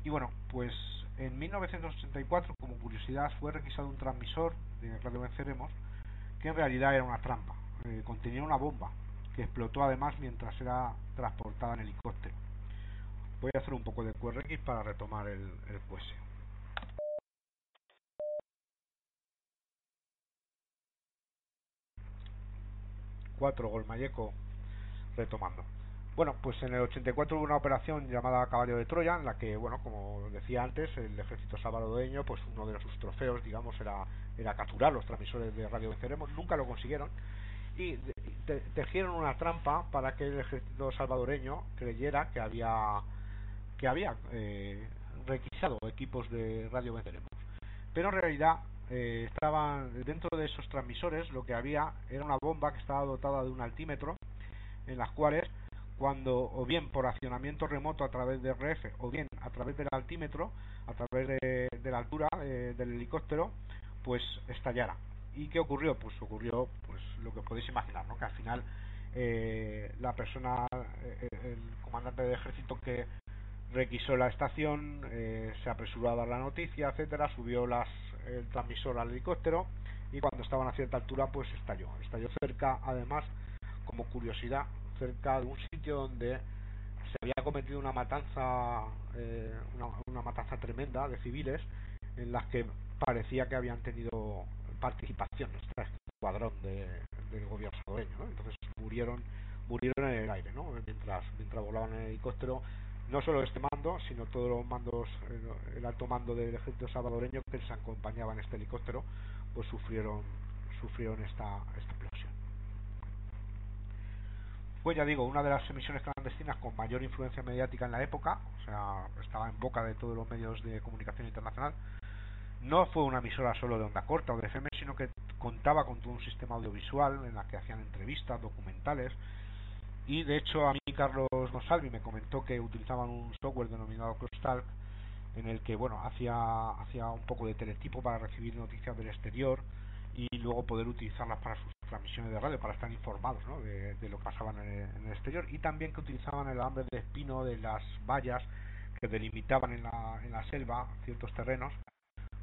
Y bueno, pues en 1984, como curiosidad, fue requisado un transmisor de Radio Venceremos que en realidad era una trampa. Eh, contenía una bomba que explotó además mientras era transportada en helicóptero. Voy a hacer un poco de QRX para retomar el, el 4 Golmayeco retomando. Bueno, pues en el 84 hubo una operación llamada Caballo de Troya, en la que, bueno, como decía antes, el ejército salvadoreño, pues uno de sus trofeos, digamos, era, era capturar los transmisores de radio Venceremos, nunca lo consiguieron, y tejieron una trampa para que el ejército salvadoreño creyera que había que había eh, requisado equipos de radio Venceremos. Pero en realidad eh, estaban dentro de esos transmisores lo que había era una bomba que estaba dotada de un altímetro en las cuales cuando o bien por accionamiento remoto a través de RF o bien a través del altímetro a través de, la altura eh, del helicóptero pues estallara y qué ocurrió pues ocurrió pues lo que podéis imaginar ¿no? que al final eh, la persona el comandante de ejército que requisó la estación se apresuró a dar la noticia etcétera subió las el transmisor al helicóptero y cuando estaban a cierta altura pues estalló. Estalló cerca, además, como curiosidad, cerca de un sitio donde se había cometido una matanza, eh, una, matanza tremenda de civiles en las que parecía que habían tenido participación este escuadrón del gobierno salvadoreño, entonces murieron murieron en el aire, ¿no? mientras mientras volaban en el helicóptero no solo este mando, sino todos los mandos, el, alto mando del ejército salvadoreño que les acompañaba en este helicóptero, pues sufrieron sufrieron esta, esta explosión. Fue, ya digo, una de las emisiones clandestinas con mayor influencia mediática en la época, o sea, estaba en boca de todos los medios de comunicación internacional. No fue una emisora solo de onda corta o de FM, sino que contaba con todo un sistema audiovisual en la que hacían entrevistas, documentales, y de hecho a mí Carlos Gonsalvi me comentó que utilizaban un software denominado Crosstalk en el que bueno hacía hacía un poco de teletipo para recibir noticias del exterior y luego poder utilizarlas para sus transmisiones de radio para estar informados ¿no? de, lo que pasaba en el, exterior y también que utilizaban el alambre de espino de las vallas que delimitaban en la, en la selva ciertos terrenos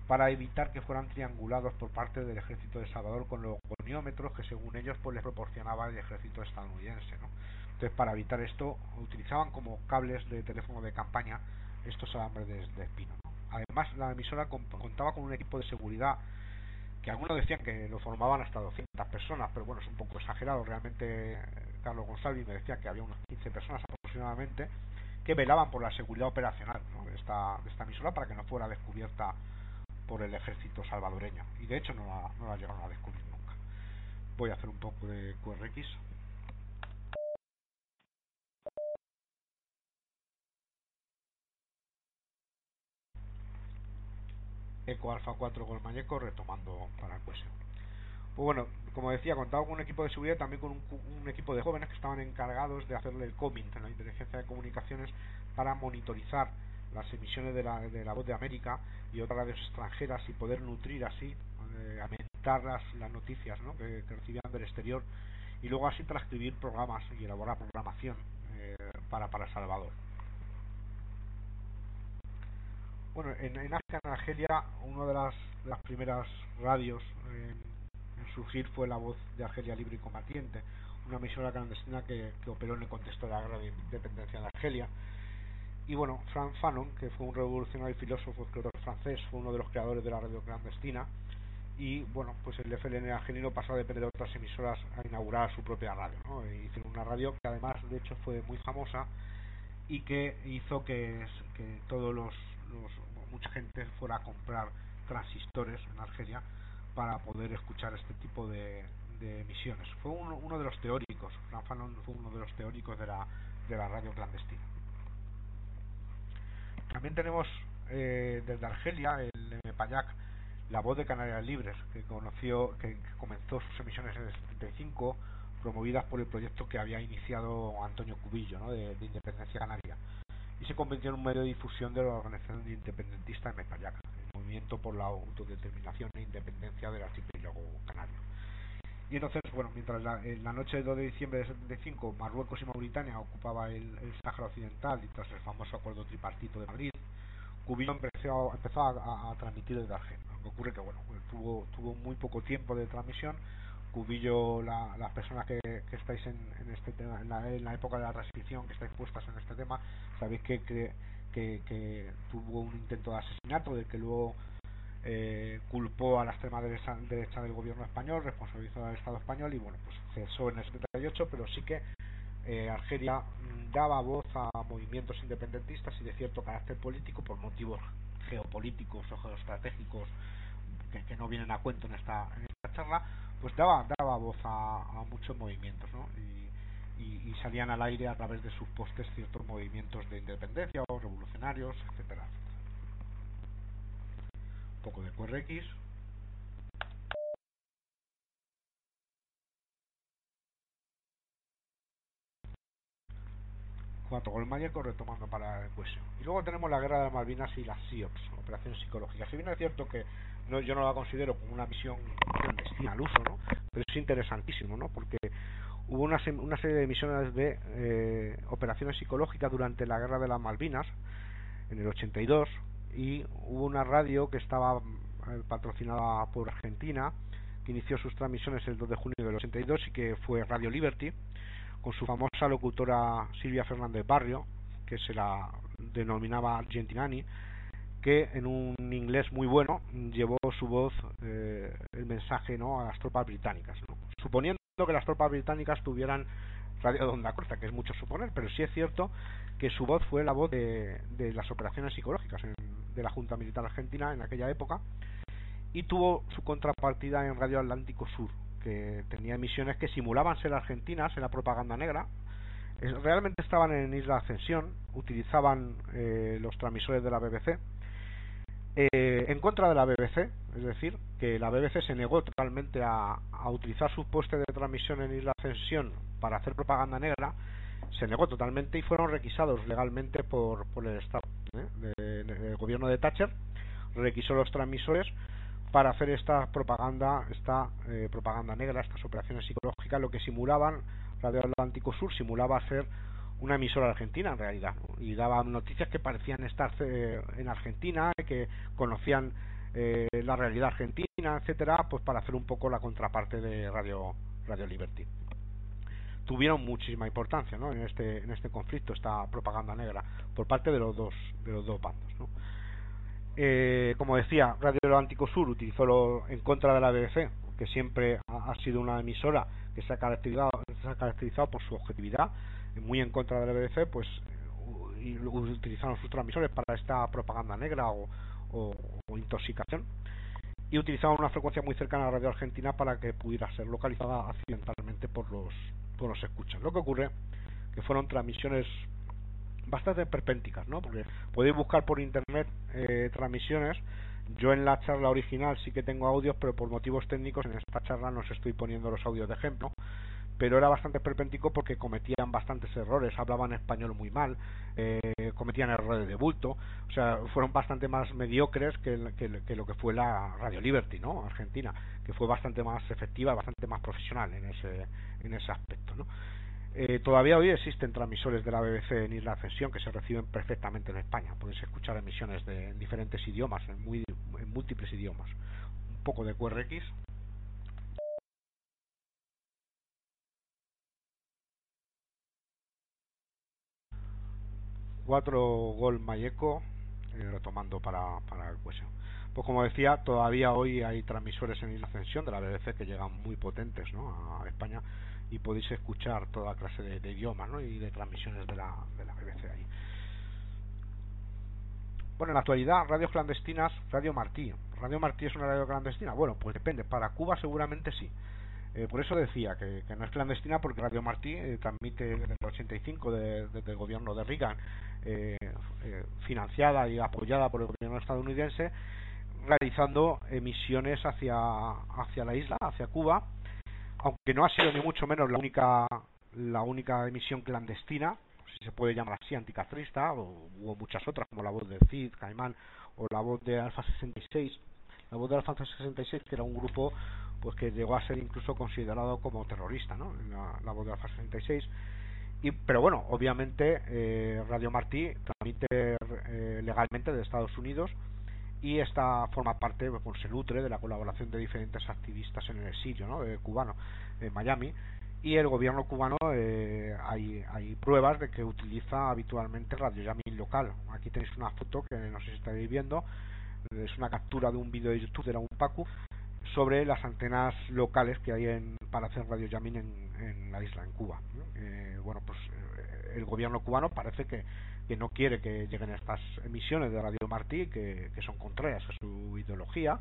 para evitar que fueran triangulados por parte del ejército de Salvador con los goniómetros que según ellos pues les proporcionaba el ejército estadounidense ¿no? entonces para evitar esto utilizaban como cables de teléfono de campaña estos alambres de, espino además la emisora contaba con un equipo de seguridad que algunos decían que lo formaban hasta 200 personas, pero bueno, es un poco exagerado. Realmente Carlos González me decía que había unas 15 personas aproximadamente que velaban por la seguridad operacional de, esta, de esta emisora para que no fuera descubierta por el ejército salvadoreño. Y de hecho no la, no la llegaron a descubrir nunca. Voy a hacer un poco de QRX. Eco Alfa 4 con Mayeco retomando para el Pues bueno, como decía, contaba con un equipo de seguridad también con un, equipo de jóvenes que estaban encargados de hacerle el coming en la inteligencia de comunicaciones para monitorizar las emisiones de la, de la voz de América y otras radios extranjeras y poder nutrir así, eh, aumentar las, las noticias ¿no? que, recibían del exterior y luego así transcribir programas y elaborar programación eh, para, para Salvador. Bueno, en, en Argelia, una de las, las primeras radios en, surgir fue la voz de Argelia Libre y Combatiente, una emisora clandestina que, operó en el contexto de la guerra de independencia de Argelia. Y bueno, Frank Fanon, que fue un revolucionario filósofo escritor francés, fue uno de los creadores de la radio clandestina. Y bueno, pues el FLN argelino pasó a depender de otras emisoras a inaugurar su propia radio. ¿no? E hicieron una radio que además, de hecho, fue muy famosa y que hizo que, que todos los mucha gente fuera a comprar transistores en Argelia para poder escuchar este tipo de, emisiones. Fue uno, de los teóricos, Frank Fanon fue uno de los teóricos de la, de la radio clandestina. También tenemos eh, desde Argelia el Payac, la voz de Canarias Libres, que conoció, que, comenzó sus emisiones en el 75, promovidas por el proyecto que había iniciado Antonio Cubillo, de Independencia Canaria y se convirtió en un medio de difusión de la organización independentista de Mepayaca, el movimiento por la autodeterminación e independencia del archipiélago canario. Y entonces, bueno, mientras en la noche del 2 de diciembre de 75 Marruecos y Mauritania ocupaba el, el Sáhara Occidental y tras el famoso acuerdo tripartito de Madrid, Cubillo empezó, empezó a, transmitir desde Argelia. Lo que ocurre que, bueno, pues tuvo, tuvo muy poco tiempo de transmisión Cubillo, la, las personas que, estáis en, este tema, en la, época de la transición, que estáis puestas en este tema, sabéis que, que, tuvo un intento de asesinato, del que luego eh, culpó a la extrema derecha, del gobierno español, responsabilizó al Estado español y bueno, pues cesó en el 78, pero sí que eh, Argelia mm, daba voz a movimientos independentistas y de cierto carácter político por motivos geopolíticos o geoestratégicos que, no vienen a cuento en esta, en esta charla, pues daba, daba voz a, muchos movimientos, ¿no? Y, salían al aire a través de sus postes ciertos movimientos de independencia o revolucionarios, etcétera, poco de QRX. Cuatro gol Mayeco retomando para el cuestión. Y luego tenemos la guerra de Malvinas y las SIOPS, operaciones psicológicas. Si bien es cierto que no, yo no la considero como una misión clandestina al uso, ¿no? Pero es interesantísimo, ¿no? Porque hubo una, una serie de misiones de eh, operaciones psicológicas durante la guerra de las Malvinas, en el 82, y hubo una radio que estaba patrocinada por Argentina, que inició sus transmisiones el 2 de junio del 82 y que fue Radio Liberty, con su famosa locutora Silvia Fernández Barrio, que se la denominaba Argentinani, que en un inglés muy bueno llevó su voz eh, el mensaje ¿no? a las tropas británicas. Suponiendo que las tropas británicas tuvieran radio de onda corta, que es mucho suponer, pero sí es cierto que su voz fue la voz de, las operaciones psicológicas de la Junta Militar Argentina en aquella época y tuvo su contrapartida en Radio Atlántico Sur, que tenía emisiones que simulaban ser argentinas en la propaganda negra, realmente estaban en Isla Ascensión, utilizaban eh, los transmisores de la BBC eh, en contra de la BBC, es decir, que la BBC se negó totalmente a, utilizar sus puestos de transmisión en Isla Ascensión para hacer propaganda negra, se negó totalmente y fueron requisados legalmente por, por el Estado. ¿eh? el gobierno de Thatcher requisó los transmisores para hacer esta propaganda, esta eh, propaganda negra, estas operaciones psicológicas, lo que simulaban Radio Atlántico Sur simulaba ser una emisora argentina en realidad y daban noticias que parecían estar eh, en Argentina que conocían eh, la realidad argentina etcétera pues para hacer un poco la contraparte de Radio Radio Liberty tuvieron muchísima importancia ¿no? en este en este conflicto esta propaganda negra por parte de los dos de los dos bandos ¿no? eh, como decía Radio Atlántico Sur utilizó lo, en contra de la BBC que siempre ha, sido una emisora que se ha caracterizado se ha caracterizado por su objetividad muy en contra de la BBC, pues utilizaron sus transmisores para esta propaganda negra o, intoxicación y utilizaban una frecuencia muy cercana a la radio argentina para que pudiera ser localizada accidentalmente por los por los escuchas. Lo que ocurre que fueron transmisiones bastante perpénticas, ¿no? Porque podéis buscar por internet eh, transmisiones. Yo en la charla original sí que tengo audios, pero por motivos técnicos en esta charla no os estoy poniendo los audios de ejemplo pero era bastante perpéntico porque cometían bastantes errores, hablaban español muy mal, eh, cometían errores de bulto, o sea, fueron bastante más mediocres que, lo que fue la Radio Liberty, ¿no? Argentina, que fue bastante más efectiva, bastante más profesional en ese, en ese aspecto, ¿no? Eh, todavía hoy existen transmisores de la BBC en Isla Ascensión que se reciben perfectamente en España. Podéis escuchar emisiones de, en diferentes idiomas, en, muy, en múltiples idiomas. Un poco de QRX, 4 gol Mayeco, eh, retomando para, para el cuestión. Pues como decía, todavía hoy hay transmisores en ascensión de la BBC que llegan muy potentes ¿no? a España y podéis escuchar toda clase de, idiomas ¿no? y de transmisiones de la, de la BBC ahí. Bueno, en la actualidad, radios clandestinas, Radio Martí. ¿Radio Martí es una radio clandestina? Bueno, pues depende. Para Cuba seguramente sí. Eh, por eso decía que, no es clandestina porque Radio Martí eh, transmite en el 85 desde el gobierno de Reagan, eh, financiada y apoyada por el gobierno estadounidense, realizando emisiones hacia, hacia la isla, hacia Cuba, aunque no ha sido ni mucho menos la única, la única emisión clandestina, si se puede llamar así, anticastrista, o hubo muchas otras como la voz de Cid, Caimán o la voz de Alfa 66 la voz de Alfa 66 que era un grupo pues que llegó a ser incluso considerado como terrorista ¿no? la, voz de Alfa 66 y, pero bueno obviamente eh, Radio Martí transmite eh, legalmente de Estados Unidos y esta forma parte pues, se nutre de la colaboración de diferentes activistas en el exilio ¿no? cubano en Miami. Y el gobierno cubano eh, hay, hay pruebas de que utiliza habitualmente radio Yamin local. Aquí tenéis una foto que no sé si estáis viendo. Es una captura de un vídeo de YouTube de la UNPACU sobre las antenas locales que hay en, para hacer radio jamming en, la isla, en Cuba. Eh, bueno, pues eh, el gobierno cubano parece que, que, no quiere que lleguen estas emisiones de Radio Martí, que, que, son contrarias a su ideología,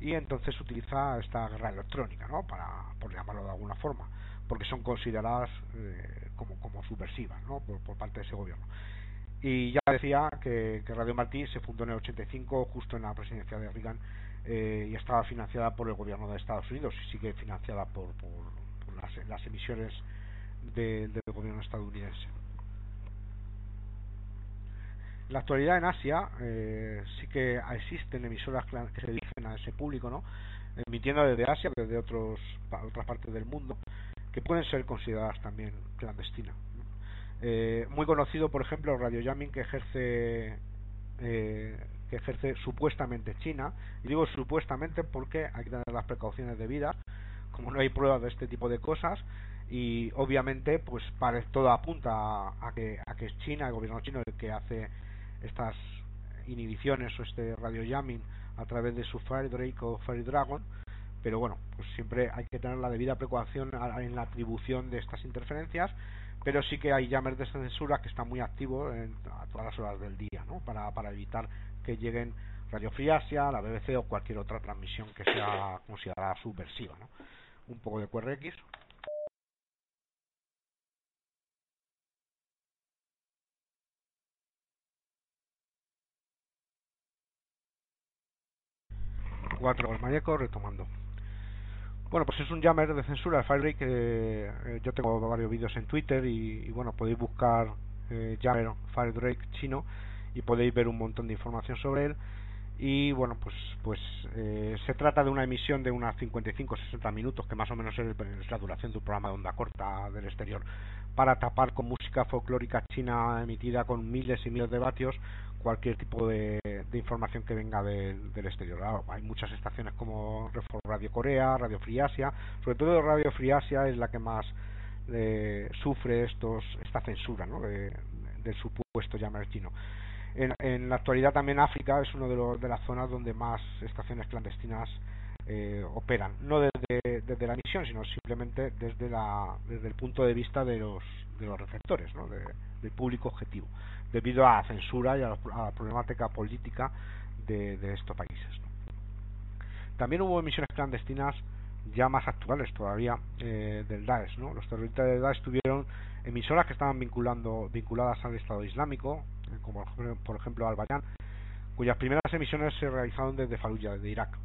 y entonces utiliza esta guerra electrónica, ¿no? Para, por llamarlo de alguna forma, porque son consideradas eh, como, como subversivas, ¿no? Por, por parte de ese gobierno. Y ya decía que, Radio Martí se fundó en el 85, justo en la presidencia de Reagan, eh, y estaba financiada por el gobierno de Estados Unidos y sigue financiada por, las, emisiones del gobierno estadounidense. En la actualidad en Asia eh, sí que existen emisoras que se dirigen a ese público, ¿no? emitiendo desde Asia, desde otros, otras partes del mundo, que pueden ser consideradas también clandestinas. Eh, muy conocido, por ejemplo, Radio Jamming, que ejerce eh, que ejerce supuestamente China. Y digo supuestamente porque hay que tener las precauciones debidas, como no hay pruebas de este tipo de cosas. Y obviamente, pues parece, todo apunta a, que, a que es China, el gobierno chino, el que hace estas inhibiciones o este radio jamming a través de su Fire Drake o Fire Dragon pero bueno, pues siempre hay que tener la debida precaución en la atribución de estas interferencias, pero sí que hay jammers de censura que están muy activos en, a todas las horas del día, ¿no? Para, para evitar que lleguen Radio Free Asia, la BBC o cualquier otra transmisión que sea considerada subversiva, ¿no? Un poco de QRX. Cuatro mayeco retomando. Bueno, pues es un jammer de censura, Firebreak. Eh, yo tengo varios vídeos en Twitter y, bueno, podéis buscar eh, jammer Firedrake chino y podéis ver un montón de información sobre él. Y bueno, pues pues eh, se trata de una emisión de unas 55-60 minutos, que más o menos es la duración de un programa de onda corta del exterior, para tapar con música folclórica china emitida con miles y miles de vatios cualquier tipo de, información que venga del exterior. hay muchas estaciones como Radio Corea, Radio Free Asia, sobre todo Radio Free Asia es la que más eh, sufre estos esta censura ¿no? de, del supuesto llamar chino. En, en, la actualidad también África es una de, de las zonas donde más estaciones clandestinas eh, operan, no desde, desde, la misión, sino simplemente desde, la, desde el punto de vista de los, de los receptores, ¿no? del público objetivo debido a la censura y a la, problemática política de, estos países. También hubo emisiones clandestinas ya más actuales todavía eh, del Daesh. ¿no? Los terroristas del Daesh tuvieron emisoras que estaban vinculando, vinculadas al Estado Islámico, como por ejemplo al Bayán, cuyas primeras emisiones se realizaron desde Fallujah, desde Irak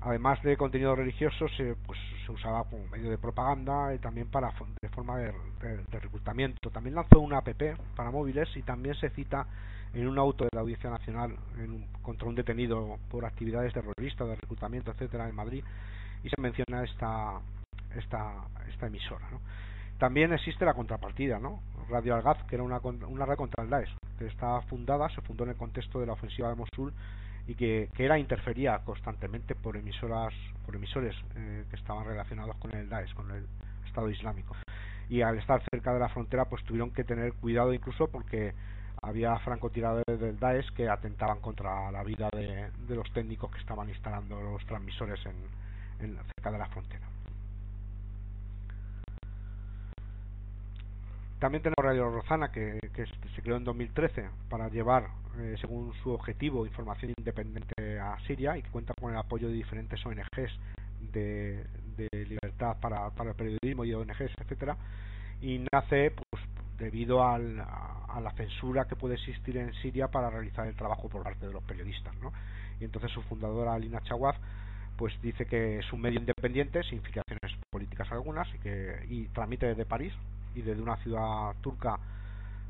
además de contenido religioso se, pues, se usaba como medio de propaganda y también para de forma de, reclutamiento también lanzó una app para móviles y también se cita en un auto de la Audiencia Nacional en contra un detenido por actividades terroristas de reclutamiento etcétera en Madrid y se menciona esta esta esta emisora. También existe la contrapartida ¿no? Radio Algaz que era una, una red contra el Daesh que está fundada se fundó en el contexto de la ofensiva de Mosul y que, que era interfería constantemente por emisoras por emisores eh, que estaban relacionados con el Daesh, con el Estado Islámico. Y al estar cerca de la frontera, pues tuvieron que tener cuidado incluso porque había francotiradores del Daesh que atentaban contra la vida de, los técnicos que estaban instalando los transmisores en cerca de la frontera. También tenemos Radio Rozana, que, se creó en 2013 para llevar eh, según su objetivo, información independiente a Siria y que cuenta con el apoyo de diferentes ONGs de, libertad para, el periodismo y ONGs, etcétera, y nace pues debido al, a, la censura que puede existir en Siria para realizar el trabajo por parte de los periodistas, ¿no? Y entonces su fundadora Alina Chawaz pues dice que es un medio independiente sin filiaciones políticas algunas y que y tramite desde París y desde una ciudad turca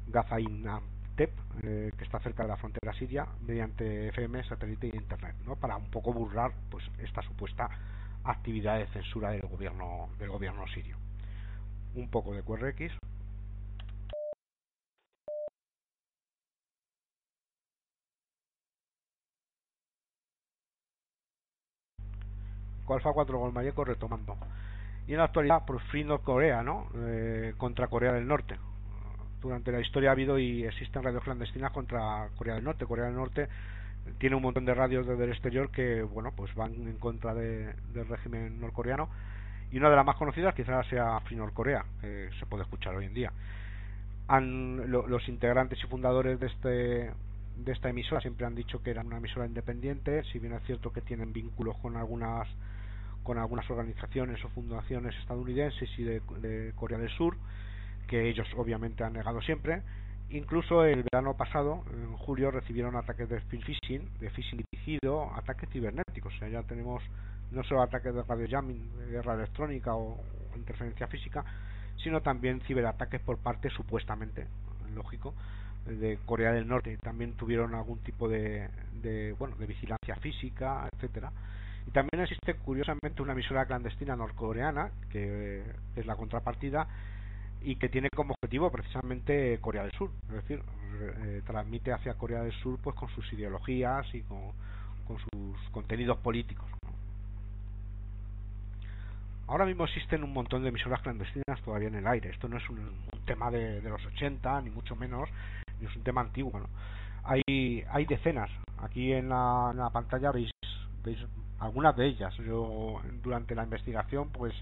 Gazaina eh, que está cerca de la frontera siria, mediante FM, satélite e internet, ¿no? para un poco burlar pues esta supuesta actividad de censura del gobierno del gobierno sirio. Un poco de QRX. Alfa 4 Golmayeco retomando. Y en la actualidad, por fin Corea, ¿no? Eh, contra Corea del Norte durante la historia ha habido y existen radios clandestinas contra Corea del Norte. Corea del Norte tiene un montón de radios desde el exterior que, bueno, pues van en contra de, del régimen norcoreano y una de las más conocidas quizás sea Free Norcorea, que se puede escuchar hoy en día. Han, los integrantes y fundadores de este de esta emisora siempre han dicho que era una emisora independiente, si bien es cierto que tienen vínculos con algunas con algunas organizaciones o fundaciones estadounidenses y de Corea del Sur que ellos obviamente han negado siempre. Incluso el verano pasado, en julio, recibieron ataques de phishing, de phishing dirigido, ataques cibernéticos. O sea, ya tenemos no solo ataques de radio jamming, de guerra electrónica o interferencia física, sino también ciberataques por parte, supuestamente, lógico, de Corea del Norte. También tuvieron algún tipo de, de bueno, de vigilancia física, etcétera. Y también existe, curiosamente, una emisora clandestina norcoreana, que es la contrapartida, y que tiene como objetivo precisamente Corea del Sur, es decir, eh, transmite hacia Corea del Sur pues con sus ideologías y con, sus contenidos políticos. Ahora mismo existen un montón de emisoras clandestinas todavía en el aire. Esto no es un, tema de, los 80, ni mucho menos, ni es un tema antiguo. Hay, hay decenas. Aquí en la, en la pantalla veis, veis algunas de ellas. Yo durante la investigación pues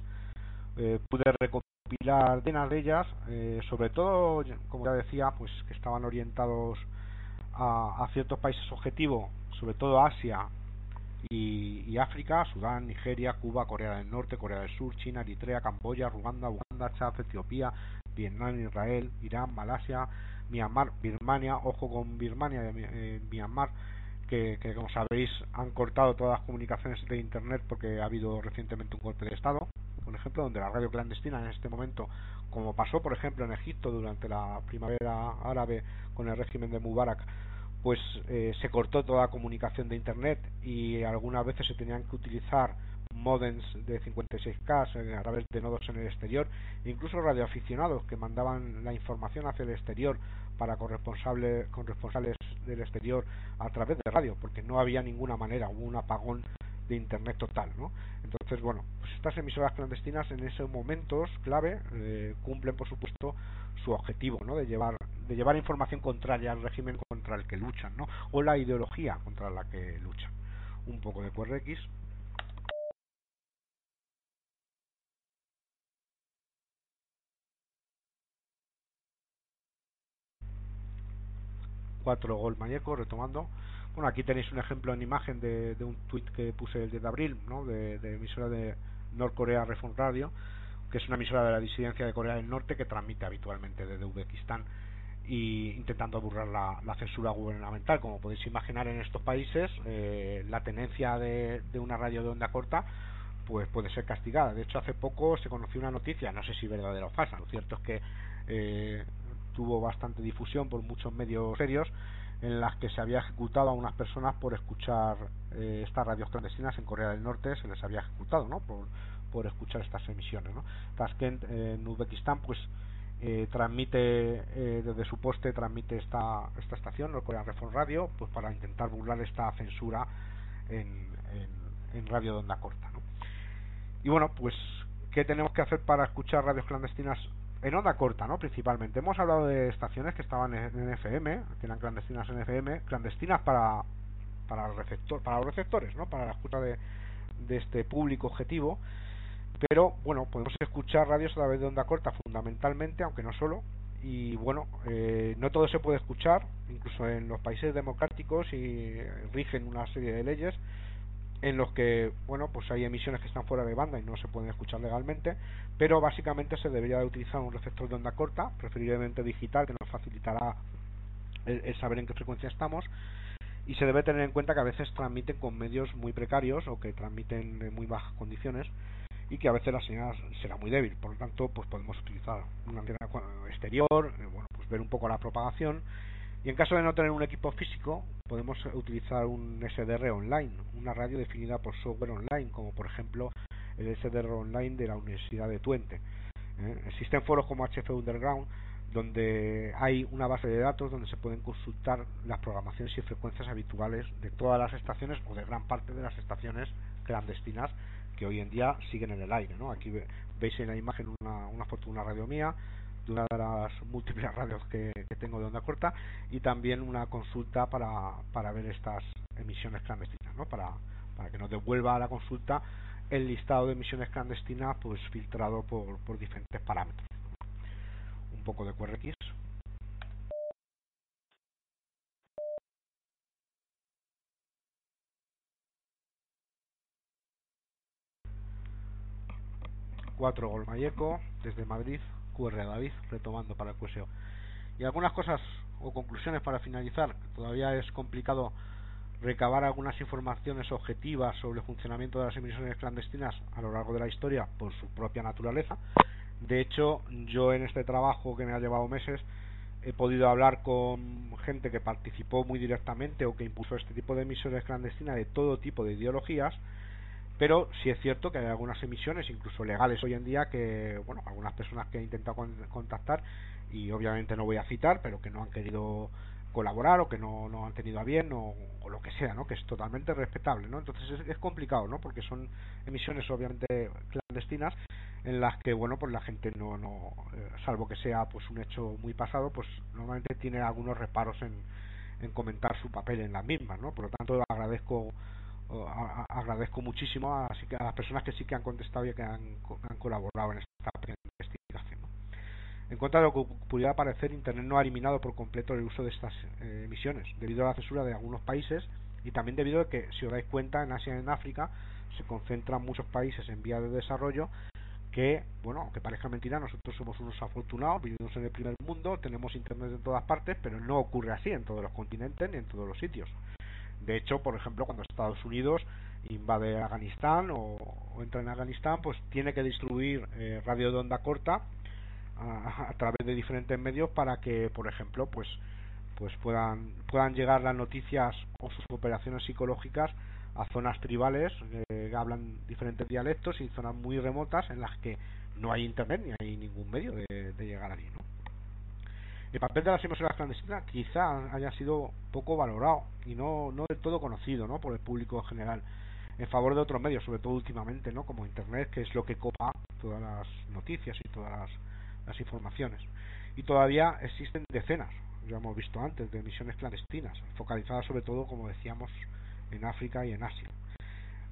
eh, pude recopilar decenas de ellas, eh, sobre todo, como ya decía, pues que estaban orientados a, a ciertos países objetivos, sobre todo Asia y, África, Sudán, Nigeria, Cuba, Corea del Norte, Corea del Sur, China, Eritrea, Camboya, Ruanda, Uganda, Chad, Etiopía, Vietnam, Israel, Irán, Malasia, Myanmar, Birmania, ojo con Birmania, eh, Myanmar, que, que, como sabéis han cortado todas las comunicaciones de Internet porque ha habido recientemente un golpe de Estado, por ejemplo, donde la radio clandestina en este momento, como pasó por ejemplo en Egipto durante la primavera árabe con el régimen de Mubarak, pues eh, se cortó toda comunicación de Internet y algunas veces se tenían que utilizar modems de 56K a través de nodos en el exterior, incluso radioaficionados que mandaban la información hacia el exterior para corresponsales, corresponsales del exterior a través de radio, porque no había ninguna manera, hubo un apagón de internet total, ¿no? Entonces, bueno, pues estas emisoras clandestinas en esos momentos clave eh, cumplen, por supuesto, su objetivo, ¿no? De llevar de llevar información contraria al régimen contra el que luchan, ¿no? O la ideología contra la que luchan. Un poco de QRX 4 Gol Mañeco, retomando. Bueno, aquí tenéis un ejemplo en imagen de, un tweet que puse el 10 de abril, ¿no? de, emisora de Norcorea Reform Radio, que es una emisora de la disidencia de Corea del Norte que transmite habitualmente desde Uzbekistán y intentando burlar la, censura gubernamental. Como podéis imaginar en estos países, eh, la tenencia de, una radio de onda corta pues puede ser castigada. De hecho, hace poco se conoció una noticia, no sé si verdadera o falsa, lo cierto es que eh, tuvo bastante difusión por muchos medios serios en las que se había ejecutado a unas personas por escuchar eh, estas radios clandestinas en Corea del Norte se les había ejecutado ¿no? por, por escuchar estas emisiones ¿no? Tashkent en Uzbekistán pues eh, transmite eh, desde su poste transmite esta, esta estación el Korean Reform Radio pues para intentar burlar esta censura en, en, en radio de onda corta ¿no? y bueno pues ¿qué tenemos que hacer para escuchar radios clandestinas en onda corta, ¿no? Principalmente. Hemos hablado de estaciones que estaban en, FM, que eran clandestinas en FM, clandestinas para para receptor, para los receptores, ¿no? Para la escucha de, de este público objetivo. Pero bueno, podemos escuchar radios a través de onda corta fundamentalmente, aunque no solo. Y bueno, eh, no todo se puede escuchar, incluso en los países democráticos y rigen una serie de leyes en los que bueno pues hay emisiones que están fuera de banda y no se pueden escuchar legalmente pero básicamente se debería de utilizar un receptor de onda corta preferiblemente digital que nos facilitará el, saber en qué frecuencia estamos y se debe tener en cuenta que a veces transmiten con medios muy precarios o que transmiten en muy bajas condiciones y que a veces la señal será muy débil. Por lo tanto pues podemos utilizar una antena exterior eh, bueno pues ver un poco la propagación y en caso de no tener un equipo físico, podemos utilizar un SDR online, una radio definida por software online, como por ejemplo el SDR online de la Universidad de Twente. ¿eh? Existen foros como HF Underground, donde hay una base de datos donde se pueden consultar las programaciones y frecuencias habituales de todas las estaciones o de gran parte de las estaciones clandestinas que hoy en día siguen en el aire. ¿no? Aquí veis en la imagen una, una foto de una radio mía, de una de las múltiples radios que, tengo de onda corta y también una consulta para, para ver estas emisiones clandestinas, ¿no? para, para que nos devuelva a la consulta el listado de emisiones clandestinas pues filtrado por, por diferentes parámetros. Un poco de QRX. Cuatro Gol Mayeco desde Madrid QR David, retomando para el. Y algunas cosas o conclusiones para finalizar. Todavía es complicado recabar algunas informaciones objetivas sobre el funcionamiento de las emisiones clandestinas a lo largo de la historia por su propia naturaleza. De hecho, yo en este trabajo que me ha llevado meses he podido hablar con gente que participó muy directamente o que impulsó este tipo de emisiones clandestinas de todo tipo de ideologías pero sí es cierto que hay algunas emisiones, incluso legales hoy en día, que, bueno, algunas personas que han intentado contactar, y obviamente no voy a citar, pero que no han querido colaborar o que no, no han tenido a bien o, lo que sea, ¿no? Que es totalmente respetable, ¿no? Entonces es, complicado, ¿no? Porque son emisiones obviamente clandestinas en las que, bueno, pues la gente no, no eh, salvo que sea pues un hecho muy pasado, pues normalmente tiene algunos reparos en, en comentar su papel en las mismas, ¿no? Por lo tanto agradezco agradezco muchísimo a, a, las personas que sí que han contestado y que han, han colaborado en esta investigación. En contra de lo que pudiera parecer, Internet no ha eliminado por completo el uso de estas eh, emisiones, debido a la censura de algunos países y también debido a que, si os dais cuenta, en Asia y en África se concentran muchos países en vías de desarrollo que, bueno, aunque parezca mentira, nosotros somos unos afortunados, vivimos en el primer mundo, tenemos Internet en todas partes, pero no ocurre así en todos los continentes ni en todos los sitios. De hecho, por ejemplo, cuando Estados Unidos invade Afganistán o, entra en Afganistán, pues tiene que distribuir eh, radio de onda corta a, través de diferentes medios para que, por ejemplo, pues pues puedan puedan llegar las noticias o sus operaciones psicológicas a zonas tribales eh, que hablan diferentes dialectos y zonas muy remotas en las que no hay internet ni hay ningún medio de, llegar allí, ¿no? El papel de las emisoras clandestinas quizá haya sido poco valorado y no, no del todo conocido ¿no? por el público en general en favor de otros medios, sobre todo últimamente, ¿no? como Internet, que es lo que copa todas las noticias y todas las, las informaciones. Y todavía existen decenas, ya hemos visto antes, de emisiones clandestinas, focalizadas sobre todo, como decíamos, en África y en Asia.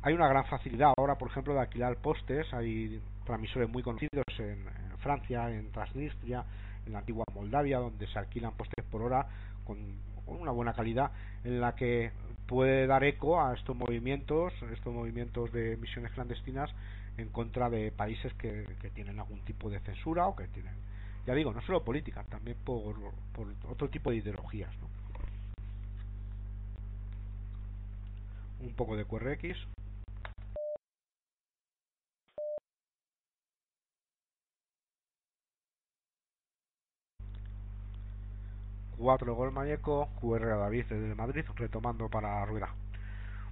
Hay una gran facilidad ahora, por ejemplo, de alquilar postes, hay transmisores muy conocidos en Francia, en Transnistria, en la antigua Moldavia, donde se alquilan postes por hora con una buena calidad, en la que puede dar eco a estos movimientos, estos movimientos de misiones clandestinas en contra de países que, tienen algún tipo de censura o que tienen, ya digo, no solo política, también por, por otro tipo de ideologías. Un poco de QRX. 4 Gol Mayeco, QR a David desde Madrid, retomando para Rueda.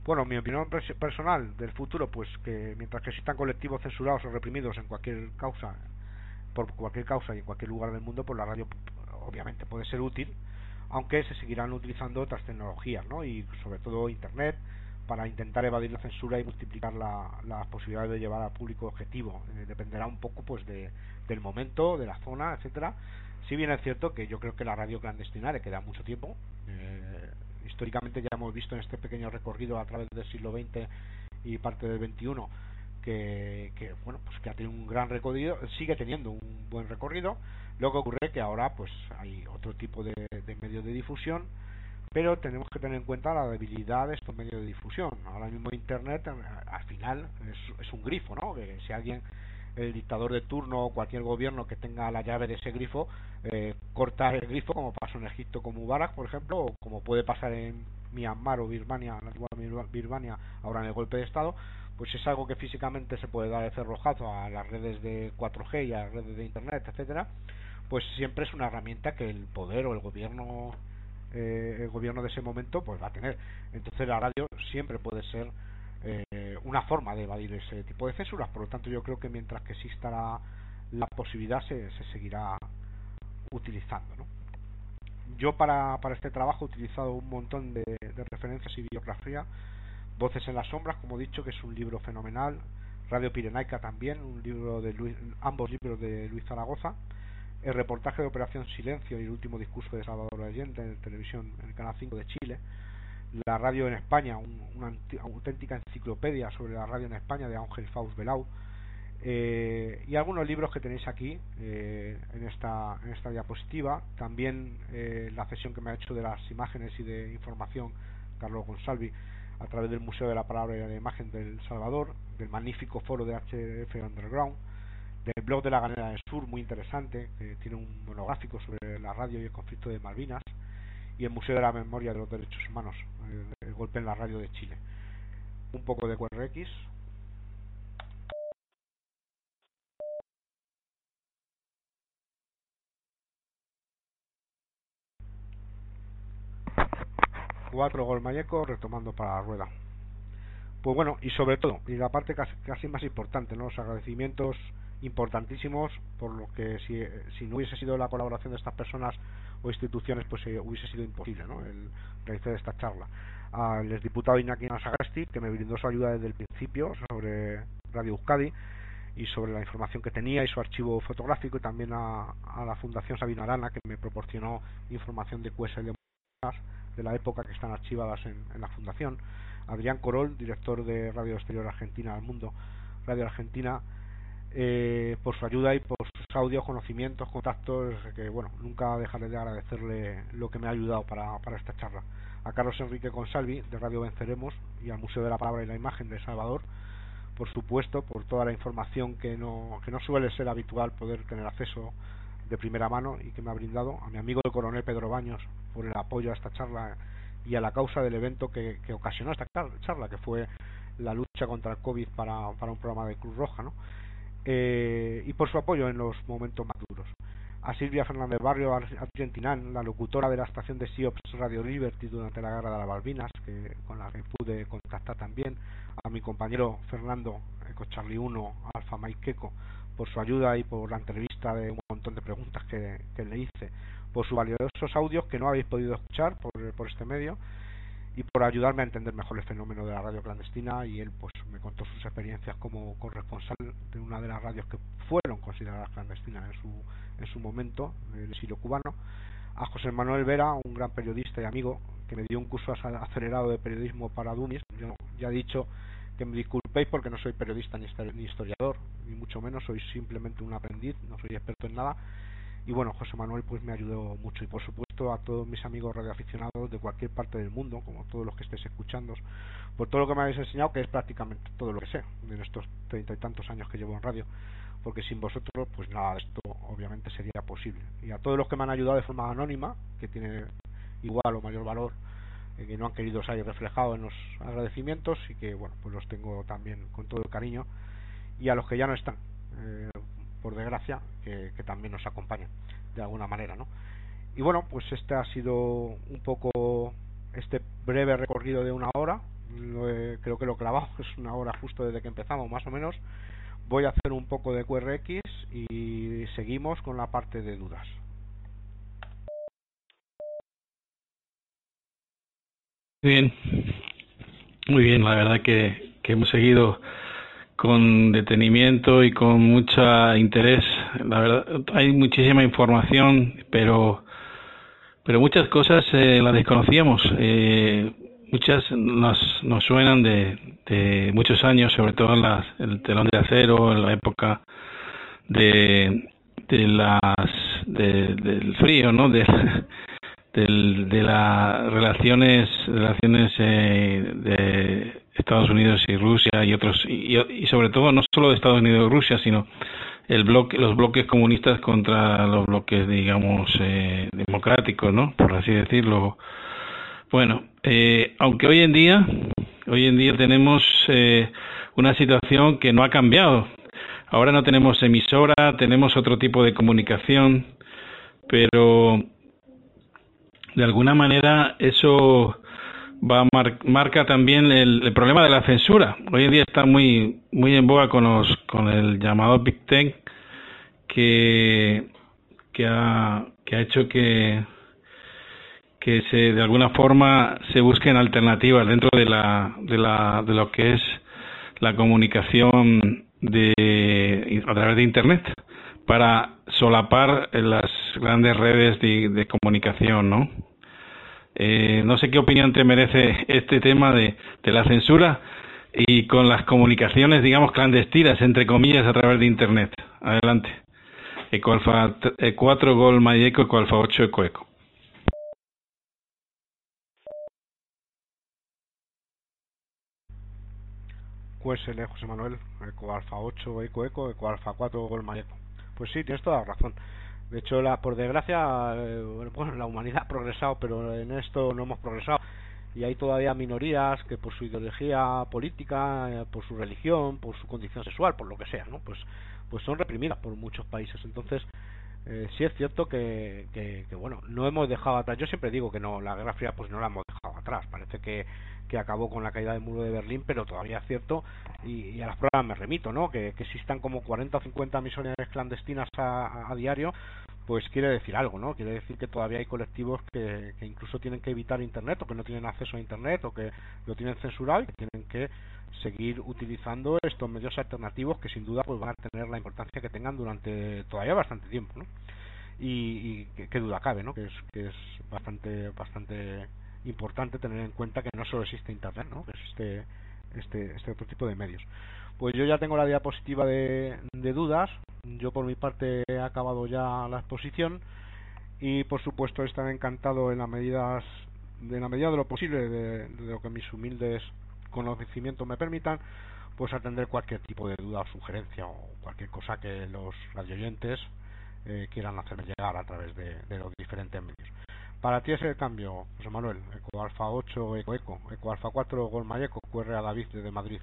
Bueno, mi opinión personal del futuro, pues que mientras que existan colectivos censurados o reprimidos en cualquier causa, por cualquier causa y en cualquier lugar del mundo, pues la radio obviamente puede ser útil, aunque se seguirán utilizando otras tecnologías, ¿no? Y sobre todo Internet, para intentar evadir la censura y multiplicar las posibilidades de llevar al público objetivo. Eh, dependerá un poco pues de, del momento, de la zona, etcétera, si bien es cierto que yo creo que la radio clandestina le queda mucho tiempo. Eh, históricamente ya hemos visto en este pequeño recorrido a través del siglo XX y parte del XXI que, que bueno pues que ha tenido un gran recorrido, sigue teniendo un buen recorrido. Lo que ocurre que ahora pues hay otro tipo de, medios de difusión, pero tenemos que tener en cuenta la debilidad de estos medios de difusión. Ahora mismo Internet al final es, es un grifo, ¿no? Que si alguien el dictador de turno o cualquier gobierno que tenga la llave de ese grifo eh, corta el grifo como pasó en Egipto con Mubarak por ejemplo o como puede pasar en Myanmar o Birmania Birmania ahora en el golpe de estado pues es algo que físicamente se puede dar de cerrojazo a las redes de 4G y a las redes de internet etcétera pues siempre es una herramienta que el poder o el gobierno eh, el gobierno de ese momento pues va a tener. Entonces la radio siempre puede ser eh, una forma de evadir ese tipo de censuras. Por lo tanto, yo creo que mientras que exista la, posibilidad se, seguirá utilizando. ¿no? Yo para, para este trabajo he utilizado un montón de, referencias y biografía. Voces en las sombras, como he dicho, que es un libro fenomenal. Radio Pirenaica también, un libro de ambos libros de Luis Zaragoza. El reportaje de Operación Silencio y el último discurso de Salvador Allende en televisión en el Canal 5 de Chile la radio en España, una auténtica enciclopedia sobre la radio en España de Ángel Faust Belau, eh, y algunos libros que tenéis aquí eh, en, esta, en esta diapositiva, también eh, la sesión que me ha hecho de las imágenes y de información Carlos Gonsalvi a través del Museo de la Palabra y la Imagen del Salvador, del magnífico foro de HF Underground, del blog de la Ganera del Sur, muy interesante, que tiene un monográfico sobre la radio y el conflicto de Malvinas, y el Museo de la Memoria de los Derechos Humanos, el, golpe en la radio de Chile. Un poco de QRX. Cuatro gol Mayeco retomando para la rueda. Pues bueno, y sobre todo, y la parte casi, casi más importante, ¿no? los agradecimientos importantísimos por lo que si, si, no hubiese sido la colaboración de estas personas o instituciones pues eh, hubiese sido imposible ¿no? el realizar esta charla. Al exdiputado Iñaki Sagasti que me brindó su ayuda desde el principio sobre Radio Euskadi y sobre la información que tenía y su archivo fotográfico y también a, la Fundación Sabino Arana que me proporcionó información de QSL de la época que están archivadas en, la Fundación. Adrián Corol, director de Radio Exterior Argentina al Mundo. Radio Argentina eh, por su ayuda y por sus audios, conocimientos, contactos, que bueno, nunca dejaré de agradecerle lo que me ha ayudado para, para esta charla. A Carlos Enrique Consalvi, de Radio Venceremos, y al Museo de la Palabra y la Imagen de Salvador, por supuesto, por toda la información que no, que no suele ser habitual poder tener acceso de primera mano y que me ha brindado, a mi amigo el coronel Pedro Baños por el apoyo a esta charla y a la causa del evento que, que ocasionó esta charla, que fue la lucha contra el COVID para, para un programa de Cruz Roja, ¿no? Eh, y por su apoyo en los momentos más duros. A Silvia Fernández Barrio Argentinán, la locutora de la estación de SIOPS Radio Liberty durante la guerra de las Balbinas, que, con la que pude contactar también, a mi compañero Fernando Eco Charlie 1, Alfa Maikeko, por su ayuda y por la entrevista de un montón de preguntas que, le hice, por sus valiosos audios que no habéis podido escuchar por este medio y por ayudarme a entender mejor el fenómeno de la radio clandestina y él pues me contó sus experiencias como corresponsal de una de las radios que fueron consideradas clandestinas en su en su momento el exilio cubano a José Manuel Vera un gran periodista y amigo que me dio un curso acelerado de periodismo para Dumis yo ya he dicho que me disculpéis porque no soy periodista ni historiador ni mucho menos soy simplemente un aprendiz no soy experto en nada y bueno José Manuel pues me ayudó mucho. Y por supuesto a todos mis amigos radioaficionados de cualquier parte del mundo como todos los que estéis escuchando por todo lo que me habéis enseñado que es prácticamente todo lo que sé en estos treinta y tantos años que llevo en radio porque sin vosotros pues nada de esto obviamente sería posible. Y a todos los que me han ayudado de forma anónima que tiene igual o mayor valor eh, que no han querido salir reflejados en los agradecimientos y que bueno pues los tengo también con todo el cariño y a los que ya no están eh, por desgracia, que, también nos acompañan de alguna manera, ¿no? Y bueno, pues este ha sido un poco este breve recorrido de una hora. creo que lo clavamos es una hora justo desde que empezamos, más o menos. Voy a hacer un poco de QRX y seguimos con la parte de dudas. Bien, muy bien, la verdad que hemos seguido con detenimiento y con mucho interés. La verdad, hay muchísima información, pero pero muchas cosas eh, las desconocíamos. Eh, muchas nos, nos suenan de, de muchos años, sobre todo en el telón de acero, en la época de, de las del frío, ¿no? De, de las relaciones relaciones eh, de Estados Unidos y Rusia y otros y, sobre todo no solo de Estados Unidos y Rusia sino el bloque los bloques comunistas contra los bloques digamos eh, democráticos no por así decirlo. Bueno eh, aunque hoy en día hoy en día tenemos eh, una situación que no ha cambiado. Ahora no tenemos emisora tenemos otro tipo de comunicación pero de alguna manera eso va marca también el, problema de la censura. Hoy en día está muy muy en boga con los con el llamado Big Tech que que ha que ha hecho que que se de alguna forma se busquen alternativas dentro de la de la de lo que es la comunicación de a través de internet para solapar las grandes redes de, de comunicación, ¿no? Eh, no sé qué opinión te merece este tema de, la censura y con las comunicaciones, digamos, clandestinas, entre comillas, a través de Internet. Adelante. Eco Alfa 4 Gol Mayeco, Eco Alfa 8 Eco Eco. QSL José Manuel, Eco Alfa 8 Eco Eco, Eco Alfa 4 Gol Mayeco. Pues sí, tienes toda la razón. De hecho, la, por desgracia, eh, bueno, la humanidad ha progresado, pero en esto no hemos progresado. Y hay todavía minorías que por su ideología política, eh, por su religión, por su condición sexual, por lo que sea, ¿no? Pues, pues son reprimidas por muchos países. Entonces, eh, sí es cierto que, que, bueno, no hemos dejado atrás. Yo siempre digo que no, la Guerra Fría pues no la hemos dejado atrás. Parece que, que acabó con la caída del muro de Berlín, pero todavía es cierto, y, a las pruebas me remito, ¿no? Que, existan como 40 o 50 misiones clandestinas a, diario, pues quiere decir algo, ¿no? Quiere decir que todavía hay colectivos que, que, incluso tienen que evitar Internet o que no tienen acceso a Internet o que lo tienen censurado y que tienen que seguir utilizando estos medios alternativos que sin duda pues van a tener la importancia que tengan durante todavía bastante tiempo, ¿no? Y, y qué duda cabe, ¿no? Que es, que es bastante bastante importante tener en cuenta que no solo existe Internet, ¿no? que existe este, este otro tipo de medios. Pues yo ya tengo la diapositiva de, dudas, yo por mi parte he acabado ya la exposición y por supuesto estaré encantado en la medidas de la medida de lo posible de, lo que mis humildes conocimientos me permitan pues atender cualquier tipo de duda o sugerencia o cualquier cosa que los radioyentes eh, quieran hacerme llegar a través de los diferentes medios. Para ti es el cambio, José Manuel. Eco Alfa 8, Eco Eco. Eco Alfa 4, Gol Mayeco, QR a David desde Madrid.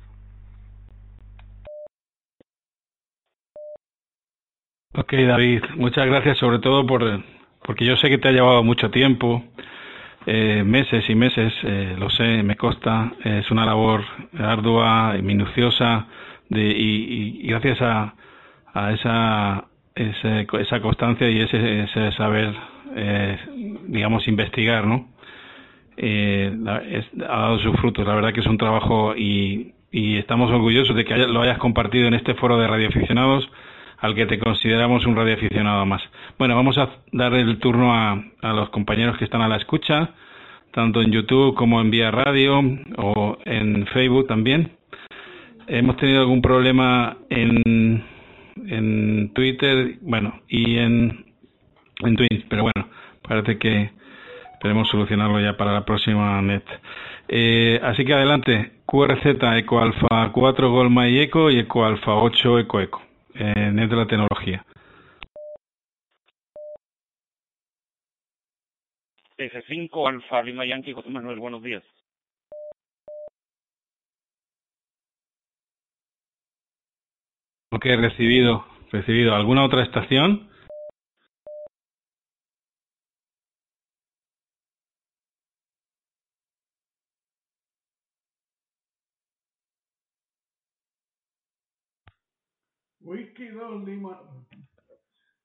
Ok, David, muchas gracias sobre todo por porque yo sé que te ha llevado mucho tiempo, eh, meses y meses, eh, lo sé, me consta, es una labor ardua y minuciosa de, y, gracias a, a esa, esa, constancia y ese, ese saber digamos, investigar, ¿no? Eh, ha dado sus frutos. La verdad que es un trabajo y, y estamos orgullosos de que lo hayas compartido en este foro de radioaficionados al que te consideramos un radioaficionado más. Bueno, vamos a dar el turno a, a los compañeros que están a la escucha, tanto en YouTube como en Vía Radio o en Facebook también. Hemos tenido algún problema en, en Twitter, bueno, y en, en Twitch, pero bueno, parece que esperemos solucionarlo ya para la próxima net. Eh, así que adelante, QRZ Eco Alfa 4 Golma y Eco y Eco Alfa 8 Eco Eco, eh, net de la tecnología. TG5 Alfa Lima Yankee José Manuel, buenos días. Ok, recibido, recibido. ¿Alguna otra estación?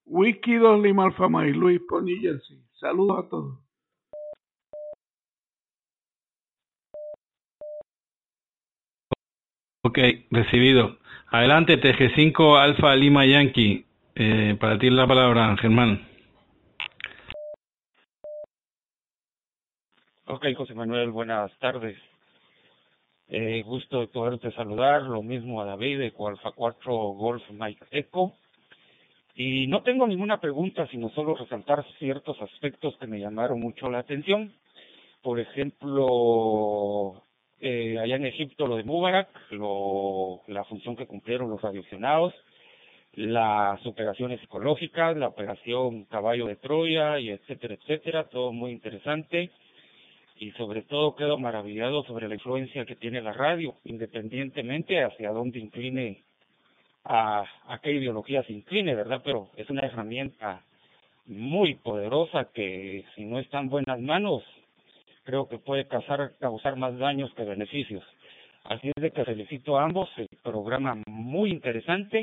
Wiki 2 Lima. 2 Lima Alfa y Luis por New Jersey. Saludos a todos. Ok, recibido. Adelante, TG5 Alfa Lima Yankee. Eh, para ti la palabra, Germán. Ok, José Manuel, buenas tardes. Eh, gusto de poderte saludar, lo mismo a David de Alfa 4 Golf Mike Eco. Y no tengo ninguna pregunta, sino solo resaltar ciertos aspectos que me llamaron mucho la atención. Por ejemplo, eh, allá en Egipto lo de Mubarak, lo, la función que cumplieron los radioaccionados, las operaciones psicológicas, la operación Caballo de Troya, y etcétera, etcétera, todo muy interesante y sobre todo quedo maravillado sobre la influencia que tiene la radio, independientemente hacia dónde incline, a, a qué ideología se incline, ¿verdad? Pero es una herramienta muy poderosa que si no está en buenas manos, creo que puede causar, causar más daños que beneficios. Así es de que felicito a ambos, el programa muy interesante,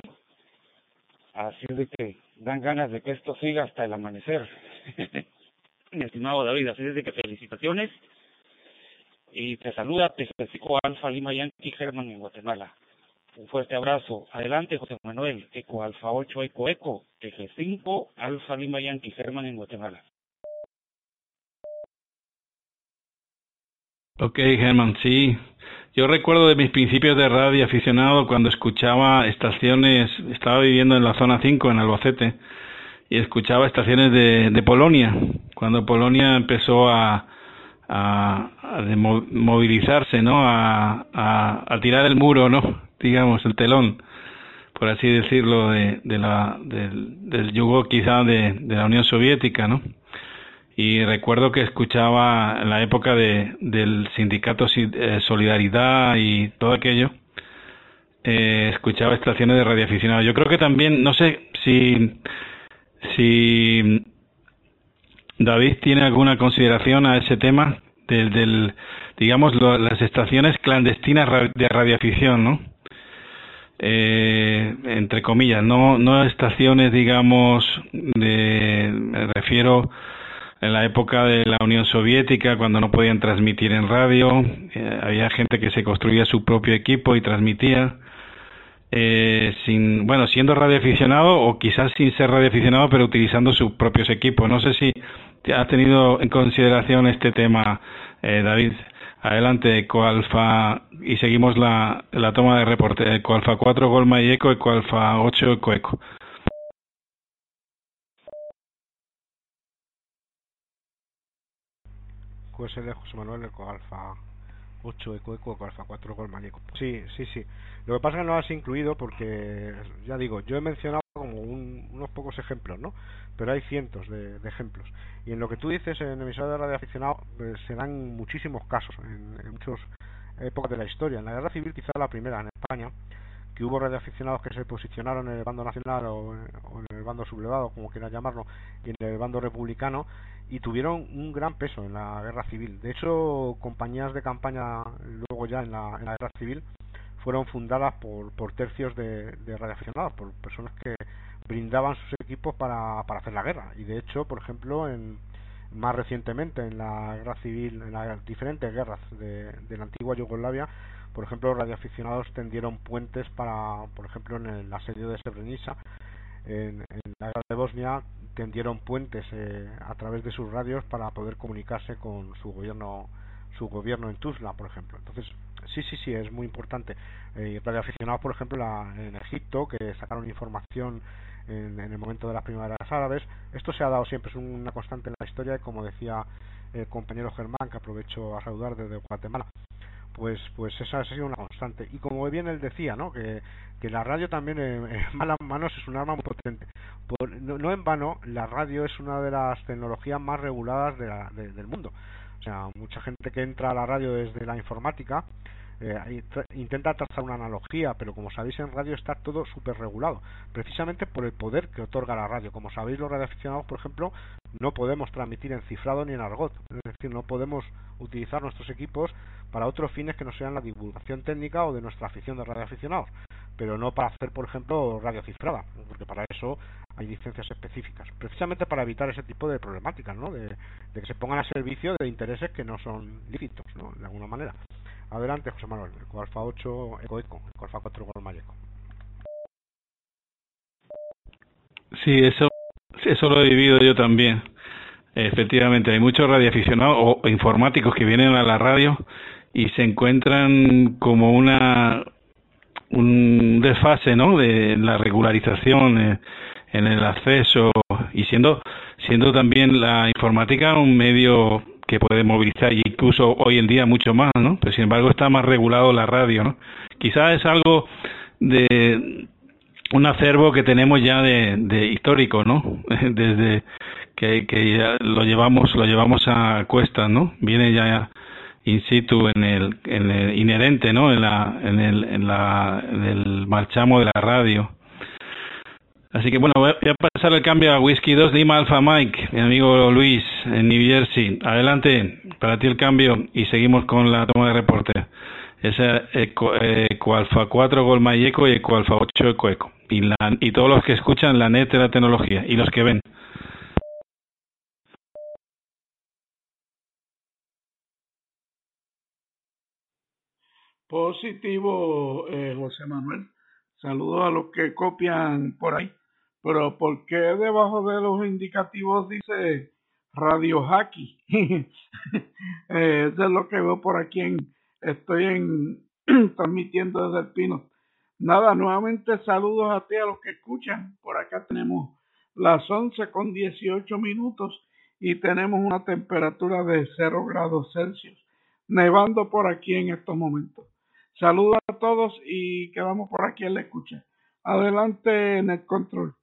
así es de que dan ganas de que esto siga hasta el amanecer. mi estimado David, así desde que felicitaciones y te saluda especifico Alfa Lima Yankee Germán en Guatemala. Un fuerte abrazo. Adelante, José Manuel. Eco Alfa 8 Eco Eco. Eje 5 Alfa Lima Yankee Germán en Guatemala. Ok, Germán, sí. Yo recuerdo de mis principios de radio aficionado cuando escuchaba estaciones, estaba viviendo en la zona 5 en Albacete y escuchaba estaciones de, de Polonia, cuando Polonia empezó a, a, movilizarse, ¿no? A, a, tirar el muro, ¿no? Digamos, el telón, por así decirlo, de, de la, del, del yugo quizá de, de la Unión Soviética, ¿no? Y recuerdo que escuchaba en la época de, del sindicato eh, Solidaridad y todo aquello, eh, escuchaba estaciones de radioaficionados. Yo creo que también, no sé si si David tiene alguna consideración a ese tema del, del digamos, las estaciones clandestinas de radioafición, ¿no? Eh, entre comillas, no, no estaciones, digamos, de, me refiero en la época de la Unión Soviética, cuando no podían transmitir en radio, eh, había gente que se construía su propio equipo y transmitía. Eh, sin, bueno, siendo radioaficionado o quizás sin ser radioaficionado, pero utilizando sus propios equipos. No sé si ha tenido en consideración este tema, eh, David. Adelante, Ecoalfa, y seguimos la, la toma de reporte. Ecoalfa 4, Golma y Eco, Ecoalfa 8, Eco Eco. QSL José Manuel Ecoalfa 8 Eco Eco Ecoalfa 4 Golma y Eco. Sí, sí, sí. Lo que pasa es que no has incluido porque, ya digo, yo he mencionado como unos pocos ejemplos, ¿no? Pero hay cientos de, ejemplos. Y en lo que tú dices en emisora de radio aficionado pues, se dan muchísimos casos en, en muchas épocas de la historia. En la guerra civil, quizá la primera en España, que hubo radioaficionados que se posicionaron en el bando nacional o, en el bando sublevado, como quieras llamarlo, y en el bando republicano, y tuvieron un gran peso en la guerra civil. De hecho, compañías de campaña, luego ya en la, en la guerra civil, fueron fundadas por, por tercios de, de radioaficionados, por personas que brindaban sus equipos para, hacer la guerra. Y de hecho, por ejemplo, en, más recientemente en la guerra civil, en las diferentes guerras de la antigua Yugoslavia, por ejemplo, radioaficionados tendieron puentes para, por ejemplo, en el asedio de Srebrenica, en, en la guerra de Bosnia, tendieron puentes eh, a través de sus radios para poder comunicarse con su gobierno su gobierno en Tuzla, por ejemplo. Entonces, sí, sí, sí, es muy importante. Eh, radioaficionados, por ejemplo, la, en Egipto, que sacaron información en, en, el momento de las primaveras árabes. Esto se ha dado siempre, es una constante en la historia, y como decía el compañero Germán, que aprovecho a saludar desde Guatemala, pues pues esa ha sido una constante. Y como bien él decía, ¿no? que, que la radio también en, malas manos es un arma muy potente. Por, no, no, en vano, la radio es una de las tecnologías más reguladas de la, de, del mundo. O sea, mucha gente que entra a la radio desde la informática eh, intenta trazar una analogía, pero como sabéis en radio está todo súper regulado, precisamente por el poder que otorga la radio. Como sabéis los radioaficionados, por ejemplo, no podemos transmitir en cifrado ni en argot, es decir, no podemos utilizar nuestros equipos para otros fines que no sean la divulgación técnica o de nuestra afición de radioaficionados, pero no para hacer, por ejemplo, radio cifrada, porque para eso hay licencias específicas, precisamente para evitar ese tipo de problemáticas, ¿no? de, que se pongan a servicio de intereses que no son lícitos, ¿no? de alguna manera. Adelante, José Manuel, Eco Alfa 8, Eco Eco, Eco Alfa 4, Gol Eco. Sí, eso, eso lo he vivido yo también. Efectivamente, hay muchos radioaficionados o informáticos que vienen a la radio y se encuentran como una un desfase, ¿no? De la regularización eh, en el acceso y siendo siendo también la informática un medio que puede movilizar y incluso hoy en día mucho más, ¿no? Pero sin embargo está más regulado la radio, ¿no? Quizás es algo de un acervo que tenemos ya de, histórico, ¿no? Desde que, que ya lo llevamos lo llevamos a cuestas, ¿no? Viene ya in situ en el, en el inherente, ¿no? En la en el en la en el marchamo de la radio. Así que bueno, voy a pasar el cambio a Whisky 2 Lima Alpha Mike, mi amigo Luis en New Jersey. Adelante, para ti el cambio y seguimos con la toma de reporte. Es Eco, Eco Alpha 4 Golma y Eco y Eco Alpha 8 Eco Eco. Y, y todos los que escuchan la net de la tecnología y los que ven. Positivo, eh, José Manuel. Saludos a los que copian por ahí. Pero ¿por qué debajo de los indicativos dice Radio Hacky? eh, eso es lo que veo por aquí. Estoy en transmitiendo desde el Pino. Nada, nuevamente saludos a ti, a los que escuchan. Por acá tenemos las 11 con 18 minutos y tenemos una temperatura de 0 grados Celsius. Nevando por aquí en estos momentos. Saludos a todos y quedamos por aquí en la escucha. Adelante en el control.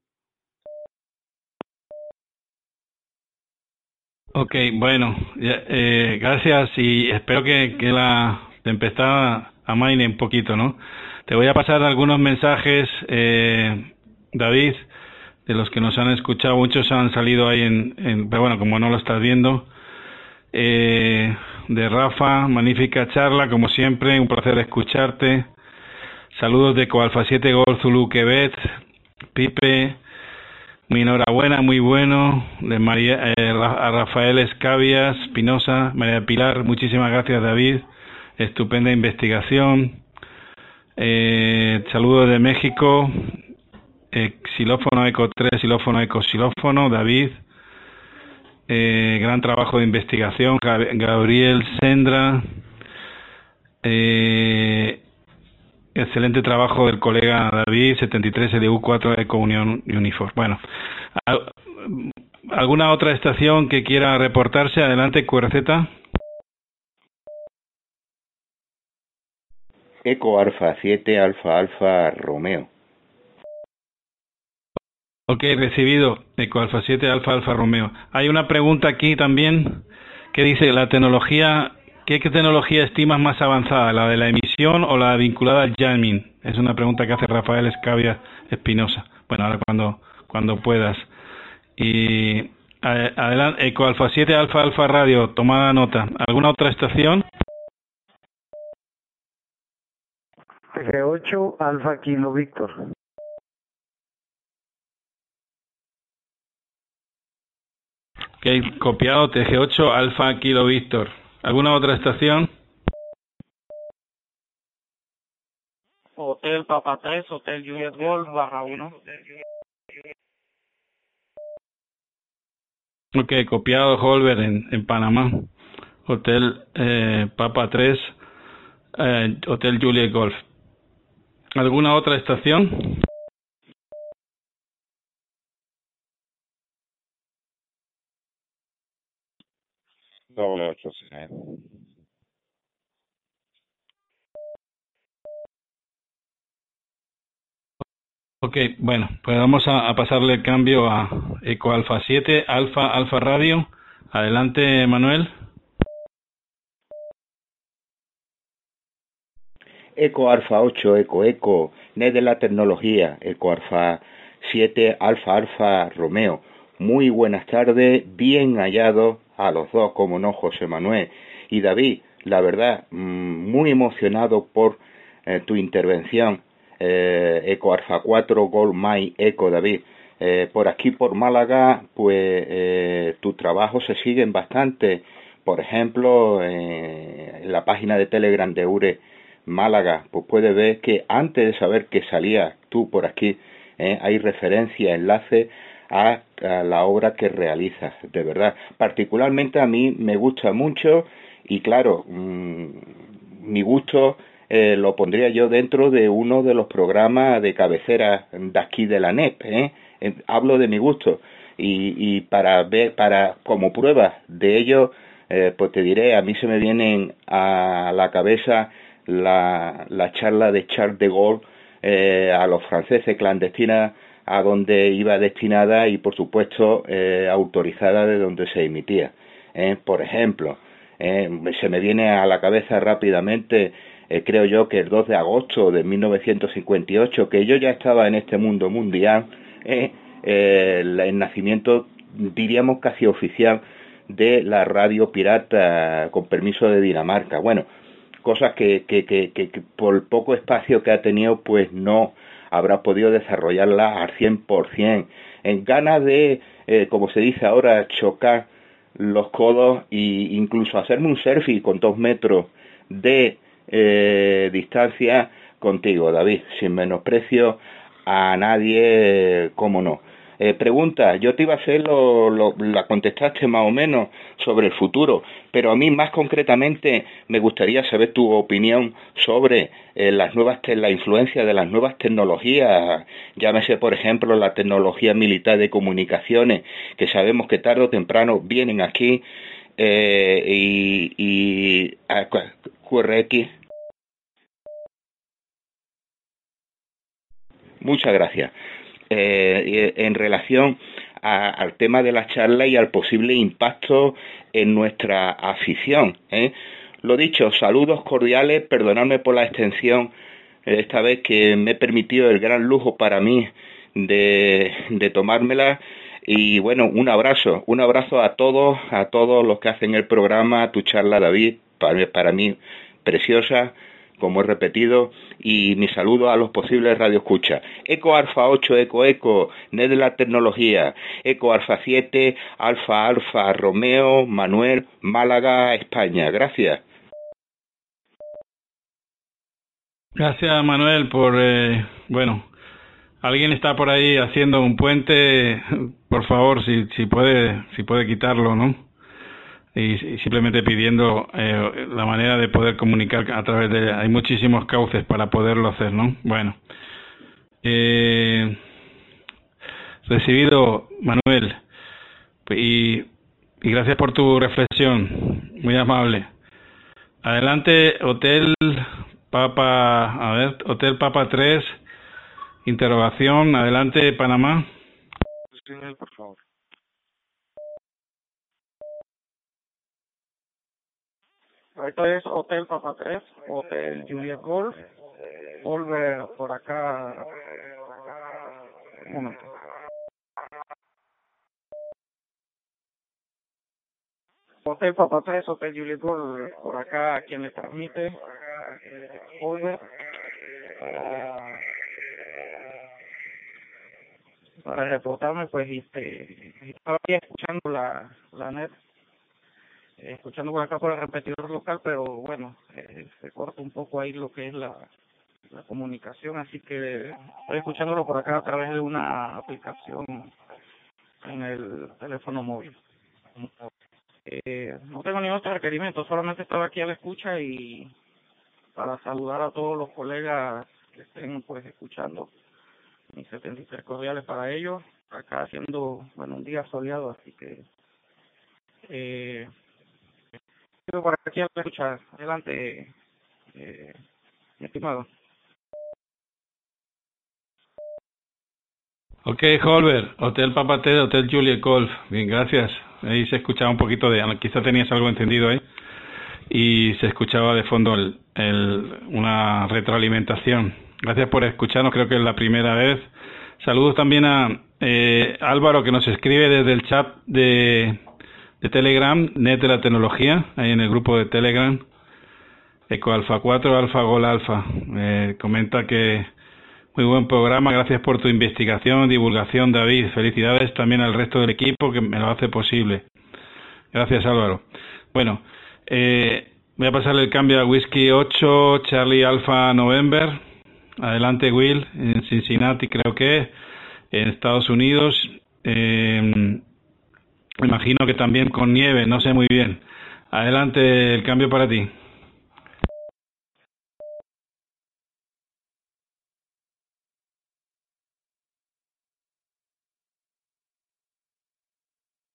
Ok, bueno, eh, gracias y espero que, que la tempestad amaine un poquito, ¿no? Te voy a pasar algunos mensajes, eh, David, de los que nos han escuchado, muchos han salido ahí en, pero bueno, como no lo estás viendo, eh, de Rafa, magnífica charla, como siempre, un placer escucharte. Saludos de Coalfa 7 Gol Zulu Quebec, Pipe, mi enhorabuena, muy bueno. María, eh, a Rafael Escabias, Pinoza, María Pilar, muchísimas gracias David. Estupenda investigación. Eh, saludos de México. Eh, Eco 3, xilófono Eco xilófono, David. Eh, gran trabajo de investigación, Gabriel Sendra. Excelente trabajo del colega David, 73 LU 4 Eco Unión Unifor. Bueno, ¿alguna otra estación que quiera reportarse? Adelante, QRZ. Eco Alfa 7 Alfa Alfa Romeo. Ok, recibido. Eco Alfa 7 Alfa Alfa Romeo. Hay una pregunta aquí también que dice, la tecnología, ¿qué, tecnología estimas más avanzada? ¿La de la emisión o la vinculada al jamming? Es una pregunta que hace Rafael Escavia Espinosa. Bueno, ahora cuando, cuando puedas. Y adelante, Eco Alfa 7 Alfa Alfa Radio, tomada nota. ¿Alguna otra estación? TG8 Alfa Kilo Víctor. Ok, copiado TG8 Alfa Kilo Víctor. ¿Alguna otra estación? Hotel Papa 3, Hotel Juliet Gold, barra 1. Ok, copiado Holber en, en Panamá. Hotel eh, Papa 3, eh, Hotel Juliet Golf. ¿Alguna otra estación? Doble ocho, Ok, bueno, pues vamos a, pasarle el cambio a Eco Alfa 7, Alfa Alfa Radio. Adelante, Manuel. Eco Alfa 8, Eco Eco, NED de la tecnología, Eco Alfa 7, Alfa Alfa Romeo. Muy buenas tardes, bien hallado a los dos, como no, José Manuel y David. La verdad, mm, muy emocionado por eh, tu intervención. Eh, Eco Alfa 4, Gold My Eco David. Eh, por aquí, por Málaga, pues tu trabajo se siguen bastante. Por ejemplo, en la página de Telegram de URE Málaga, pues puede ver que antes de saber que salía tú por aquí, eh, hay referencia, enlace a, la obra que realizas, de verdad. Particularmente a mí me gusta mucho y claro, mm, mi gusto eh, lo pondría yo dentro de uno de los programas de cabecera de aquí de la NEP. ¿eh? Hablo de mi gusto y, para ver, para como prueba de ello, pues te diré, a mí se me vienen a la cabeza la, la charla de Charles de Gaulle eh, a los franceses clandestina a donde iba destinada y por supuesto eh, autorizada de donde se emitía. Eh, por ejemplo, eh, se me viene a la cabeza rápidamente, eh, creo yo que el 2 de agosto de 1958, que yo ya estaba en este mundo mundial, eh, el, el nacimiento, diríamos casi oficial, de la radio pirata con permiso de Dinamarca. Bueno, cosas que, que, que, por el poco espacio que ha tenido, pues no habrá podido desarrollarla al 100%. En ganas de, eh, como se dice ahora, chocar los codos e incluso hacerme un selfie con dos metros de eh, distancia contigo, David, sin menosprecio a nadie, como no. Eh, pregunta, yo te iba a hacer, lo, la contestaste más o menos sobre el futuro, pero a mí más concretamente me gustaría saber tu opinión sobre eh, las nuevas la influencia de las nuevas tecnologías, llámese por ejemplo la tecnología militar de comunicaciones, que sabemos que tarde o temprano vienen aquí eh, y, y a, QRX. Muchas gracias eh, en relación a, al tema de la charla y al posible impacto en nuestra afición. ¿eh? Lo dicho, saludos cordiales, perdonadme por la extensión, esta vez que me he permitido el gran lujo para mí de, tomármela Y bueno, un abrazo, un abrazo a todos, a todos los que hacen el programa, tu charla David, para mí preciosa, como he repetido, y mi saludo a los posibles radioescuchas. Eco Alfa 8, Eco Eco, NED de la tecnología, Eco Alfa 7, Alfa Alfa, Romeo, Manuel, Málaga, España. Gracias. Gracias Manuel por, eh, bueno, alguien está por ahí haciendo un puente, por favor, si, si puede, si puede quitarlo, ¿no? Y, simplemente pidiendo eh, la manera de poder comunicar a través de hay muchísimos cauces para poderlo hacer no bueno. Eh, recibido Manuel y, y gracias por tu reflexión muy amable. Adelante hotel Papa a ver hotel Papa 3 interrogación adelante Panamá. Por favor Esto es Hotel Papa 3, Hotel Juliet Golf. Volver por acá. Un momento. Hotel Papa 3, Hotel Juliet Golf. Por acá, quien le transmite. Volver. Para reportarme, pues, este, estaba escuchando la, la net escuchando por acá por el repetidor local, pero bueno, eh, se corta un poco ahí lo que es la, la comunicación, así que estoy escuchándolo por acá a través de una aplicación en el teléfono móvil. Eh, no tengo ningún otro requerimiento, solamente estaba aquí a la escucha y para saludar a todos los colegas que estén pues escuchando mis 73 cordiales para ellos, acá haciendo, bueno, un día soleado, así que eh, por aquí a escuchar. Adelante, eh, estimado. Ok, Holber, Hotel Papate, Hotel Juliet Golf. Bien, gracias. Ahí se escuchaba un poquito de, quizá tenías algo encendido ahí, y se escuchaba de fondo el, el, una retroalimentación. Gracias por escucharnos, creo que es la primera vez. Saludos también a eh, Álvaro que nos escribe desde el chat de, de Telegram, Net de la Tecnología, ahí en el grupo de Telegram, Eco Alfa 4, Alfa Gol Alfa. Eh, comenta que muy buen programa, gracias por tu investigación, divulgación, David. Felicidades también al resto del equipo que me lo hace posible. Gracias, Álvaro. Bueno, eh, voy a pasarle el cambio a Whisky 8, Charlie Alfa November. Adelante, Will, en Cincinnati, creo que, en Estados Unidos. Eh, me imagino que también con nieve, no sé muy bien. Adelante, el cambio para ti.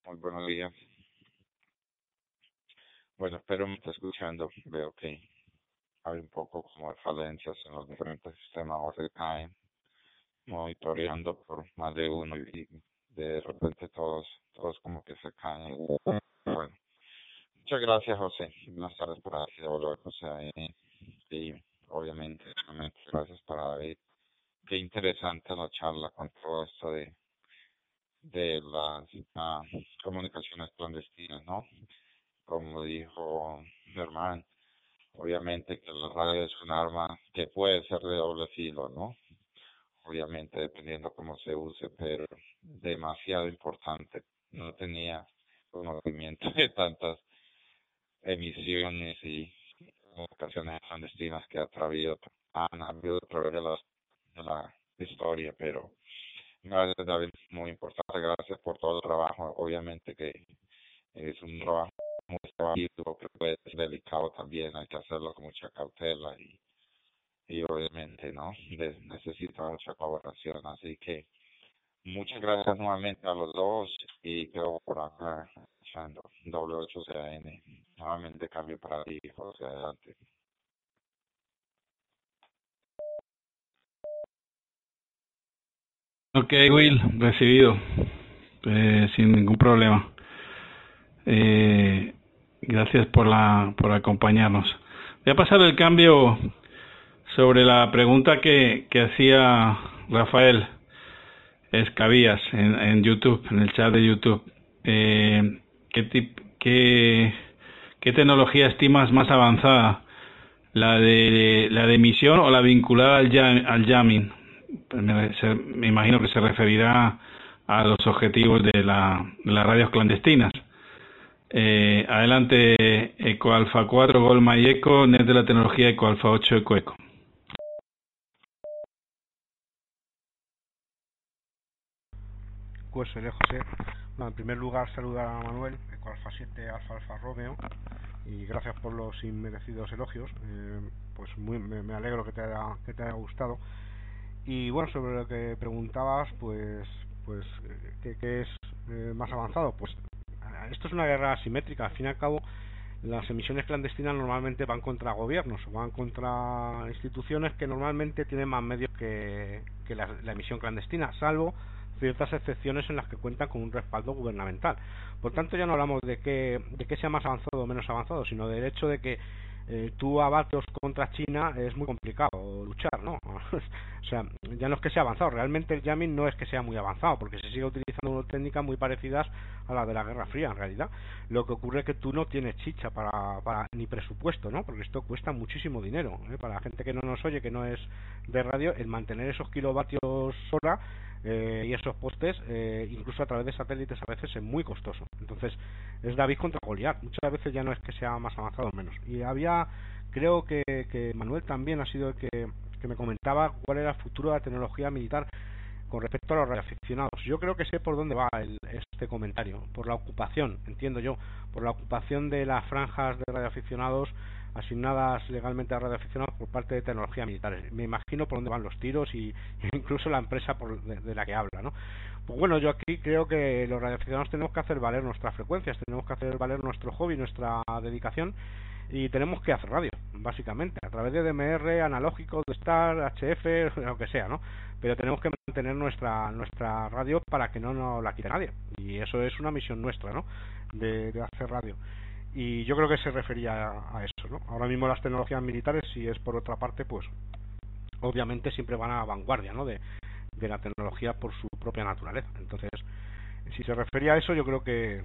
Muy buenos días. Bueno, espero me esté escuchando. Veo que hay un poco como de falencias en los diferentes sistemas o se caen monitoreando por más de uno y de repente todos, todos como que se caen. Bueno, muchas gracias José, buenas tardes por aquí de volver José y obviamente gracias para David. Qué interesante la charla con todo esto de de las ah, comunicaciones clandestinas, ¿no? Como dijo Germán, obviamente que la radio es un arma que puede ser de doble filo, ¿no? Obviamente dependiendo cómo se use, pero demasiado importante. No tenía conocimiento de tantas emisiones y ocasiones clandestinas que ha traído, han habido a través de, la historia, pero gracias David, muy importante, gracias por todo el trabajo, obviamente que es un trabajo muy que puede ser delicado también, hay que hacerlo con mucha cautela y y obviamente no necesita mucha colaboración así que muchas gracias nuevamente a los dos y quedo por acá echando W8CN nuevamente cambio para ti José adelante Ok, Will, recibido, eh, sin ningún problema. Eh, gracias por la por acompañarnos. Voy a pasar el cambio sobre la pregunta que, que hacía Rafael, Escabías en, en YouTube, en el chat de YouTube. Eh, ¿qué, tip, qué, ¿Qué tecnología estimas más avanzada? ¿La de, la de emisión o la vinculada al, al jamming? Me, se, me, imagino que se referirá a los objetivos de, la, de las radios clandestinas. Eh, adelante, Eco Alfa 4, Golma y Eco, NET de la tecnología Eco Alfa 8, Eco Eco. Pues José. No, en primer lugar, saludar a Manuel, Eco Alfa 7, Alfa Alfa Romeo, y gracias por los inmerecidos elogios. Eh, pues muy, me, alegro que te, haya, que te haya gustado. Y bueno, sobre lo que preguntabas, pues, pues ¿qué, qué es eh, más avanzado? Pues esto es una guerra asimétrica. Al fin y al cabo, las emisiones clandestinas normalmente van contra gobiernos van contra instituciones que normalmente tienen más medios que, que la emisión clandestina, salvo ciertas excepciones en las que cuentan con un respaldo gubernamental. Por tanto, ya no hablamos de que, de que sea más avanzado o menos avanzado, sino del hecho de que eh, tú abates contra China es muy complicado luchar, ¿no? o sea, ya no es que sea avanzado, realmente el jamming no es que sea muy avanzado, porque se sigue utilizando técnicas muy parecidas a la de la Guerra Fría, en realidad. Lo que ocurre es que tú no tienes chicha para, para ni presupuesto, ¿no? Porque esto cuesta muchísimo dinero. ¿eh? Para la gente que no nos oye, que no es de radio, el mantener esos kilovatios hora eh, y esos postes, eh, incluso a través de satélites, a veces es muy costoso. Entonces, es David contra Goliat. Muchas veces ya no es que sea más avanzado o menos. Y había, creo que, que Manuel también ha sido el que, que me comentaba cuál era el futuro de la tecnología militar con respecto a los radioaficionados. Yo creo que sé por dónde va el, este comentario, por la ocupación, entiendo yo, por la ocupación de las franjas de radioaficionados asignadas legalmente a radioaficionados por parte de tecnología militar. Me imagino por dónde van los tiros y, incluso la empresa por, de, la que habla, ¿no? Pues bueno, yo aquí creo que los radioaficionados tenemos que hacer valer nuestras frecuencias, tenemos que hacer valer nuestro hobby, nuestra dedicación y tenemos que hacer radio, básicamente, a través de DMR, analógicos, de Star, HF, lo que sea, ¿no? Pero tenemos que mantener nuestra nuestra radio para que no nos la quite nadie y eso es una misión nuestra, ¿no? De hacer radio y yo creo que se refería a, eso, ¿no? Ahora mismo las tecnologías militares, si es por otra parte, pues obviamente siempre van a vanguardia, ¿no? De, la tecnología por su propia naturaleza. Entonces, si se refería a eso, yo creo que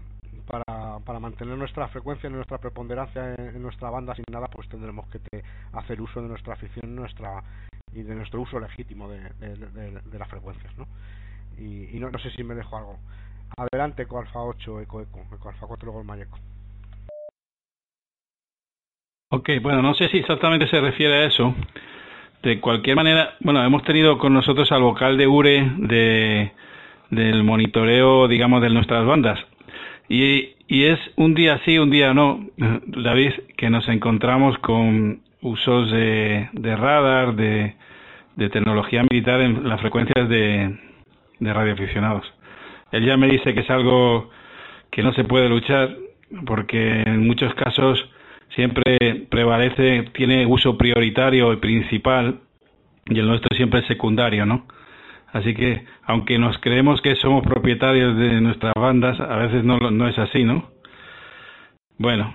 para, para mantener nuestra frecuencia, nuestra preponderancia en, nuestra banda sin nada, pues tendremos que te, hacer uso de nuestra afición nuestra y de nuestro uso legítimo de, las frecuencias, ¿no? Y, y no, no, sé si me dejo algo. Adelante, Eco Alfa 8, Eco Eco, Eco Alfa 4, luego el Mayeco. Ok, bueno, no sé si exactamente se refiere a eso. De cualquier manera, bueno, hemos tenido con nosotros al vocal de URE de, del monitoreo, digamos, de nuestras bandas. Y, y es un día sí, un día no, David, que nos encontramos con usos de, de radar, de, de tecnología militar en las frecuencias de, de radioaficionados. Él ya me dice que es algo que no se puede luchar porque en muchos casos siempre prevalece, tiene uso prioritario y principal y el nuestro siempre es secundario, ¿no? Así que, aunque nos creemos que somos propietarios de nuestras bandas, a veces no, no es así, ¿no? Bueno,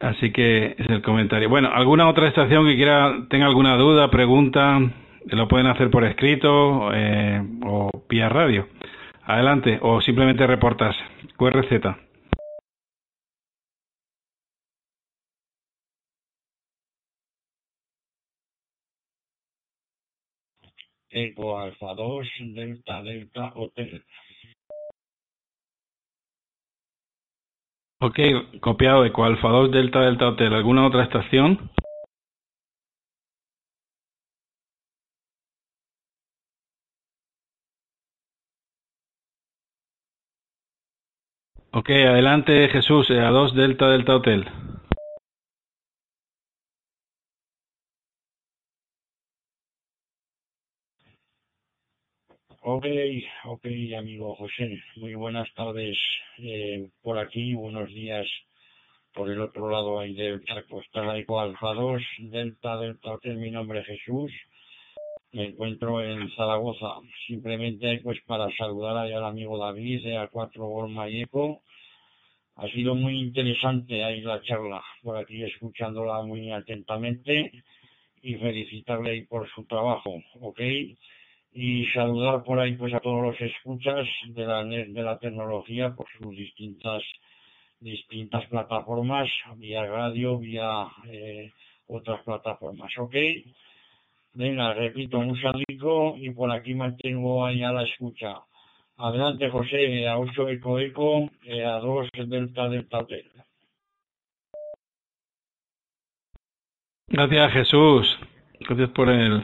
así que es el comentario. Bueno, ¿alguna otra estación que quiera, tenga alguna duda, pregunta? Lo pueden hacer por escrito eh, o vía radio. Adelante, o simplemente reportarse. QRZ. Eco Alfa 2, Delta Delta Hotel. Ok, copiado Eco Alfa 2, Delta Delta Hotel. ¿Alguna otra estación? Ok, adelante Jesús, a 2 Delta Delta Hotel. Ok, ok, amigo José. Muy buenas tardes eh, por aquí, buenos días por el otro lado ahí del charco. Está Eco Alfa 2, Delta, Delta Hotel, mi nombre es Jesús. Me encuentro en Zaragoza. Simplemente pues para saludar al amigo David de A4 Gorma y Eco. Ha sido muy interesante ahí la charla, por aquí escuchándola muy atentamente y felicitarle ahí por su trabajo, ¿ok? Y saludar por ahí pues a todos los escuchas de la, de la tecnología por sus distintas distintas plataformas, vía radio, vía eh, otras plataformas, ¿ok? Venga, repito, un saludo y por aquí mantengo ahí a la escucha. Adelante, José, a 8 Eco Eco, eh, a 2 Delta Delta Delta. Gracias, Jesús. Gracias por el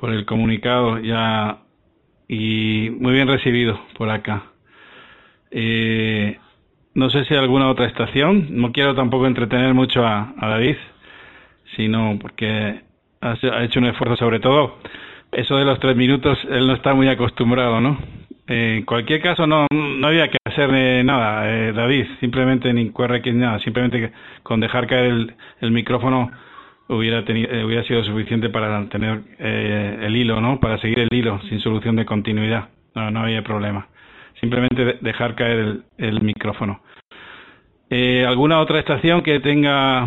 por el comunicado ya y muy bien recibido por acá. Eh, no sé si hay alguna otra estación. No quiero tampoco entretener mucho a, David, sino porque ha, hecho un esfuerzo sobre todo. Eso de los tres minutos, él no está muy acostumbrado, ¿no? En cualquier caso, no, no había que hacer nada, eh, David, simplemente ni QRX nada, simplemente con dejar caer el, el micrófono hubiera, tenido, eh, hubiera sido suficiente para tener eh, el hilo, ¿no? Para seguir el hilo sin solución de continuidad. No, no había problema. Simplemente dejar caer el, micrófono. Eh, ¿Alguna otra estación que tenga?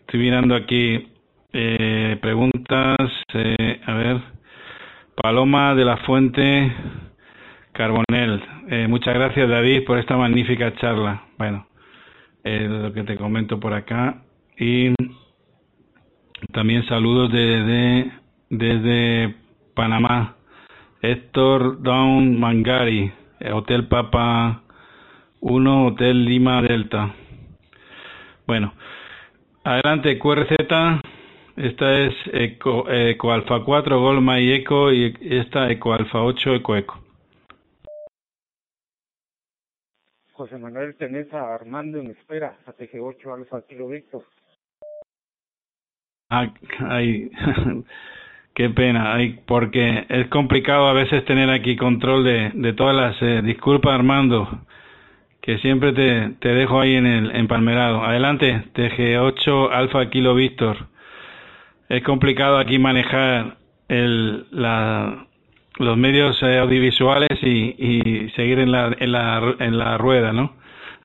Estoy mirando aquí preguntas. a ver. Paloma de la Fuente Carbonel. muchas gracias, David, por esta magnífica charla. Bueno, lo que te comento por acá. Y también saludos desde, desde Panamá. Héctor Down Mangari, Hotel Papa 1, Hotel Lima Delta. Bueno, adelante QRZ. Esta es Eco, Eco Alfa 4 Golma y Eco y esta Eco Alfa 8 Eco Eco. José Manuel, tenés Armando en espera, a TG8 Alfa Kilo Víctor. Ay, qué pena, ay, porque es complicado a veces tener aquí control de, de todas las... Eh, disculpa Armando, que siempre te, te dejo ahí en el empalmerado. Adelante, TG8 Alfa Kilo Víctor. Es complicado aquí manejar el, la, los medios eh, audiovisuales y, y seguir en la, en, la, en la rueda, ¿no?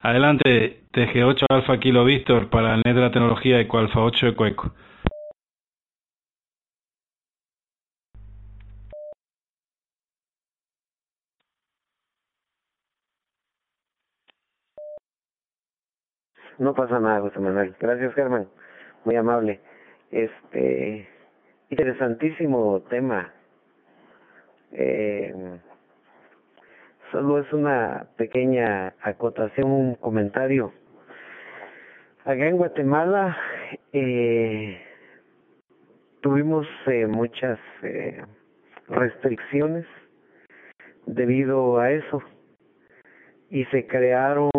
Adelante, TG8 Alfa Kilo Víctor para el net de la tecnología Eco Alfa 8 Eco Eco. No pasa nada, José Manuel. Gracias, Germán. Muy amable. Este, interesantísimo tema. Eh, solo es una pequeña acotación, un comentario. Acá en Guatemala eh, tuvimos eh, muchas eh, restricciones debido a eso y se crearon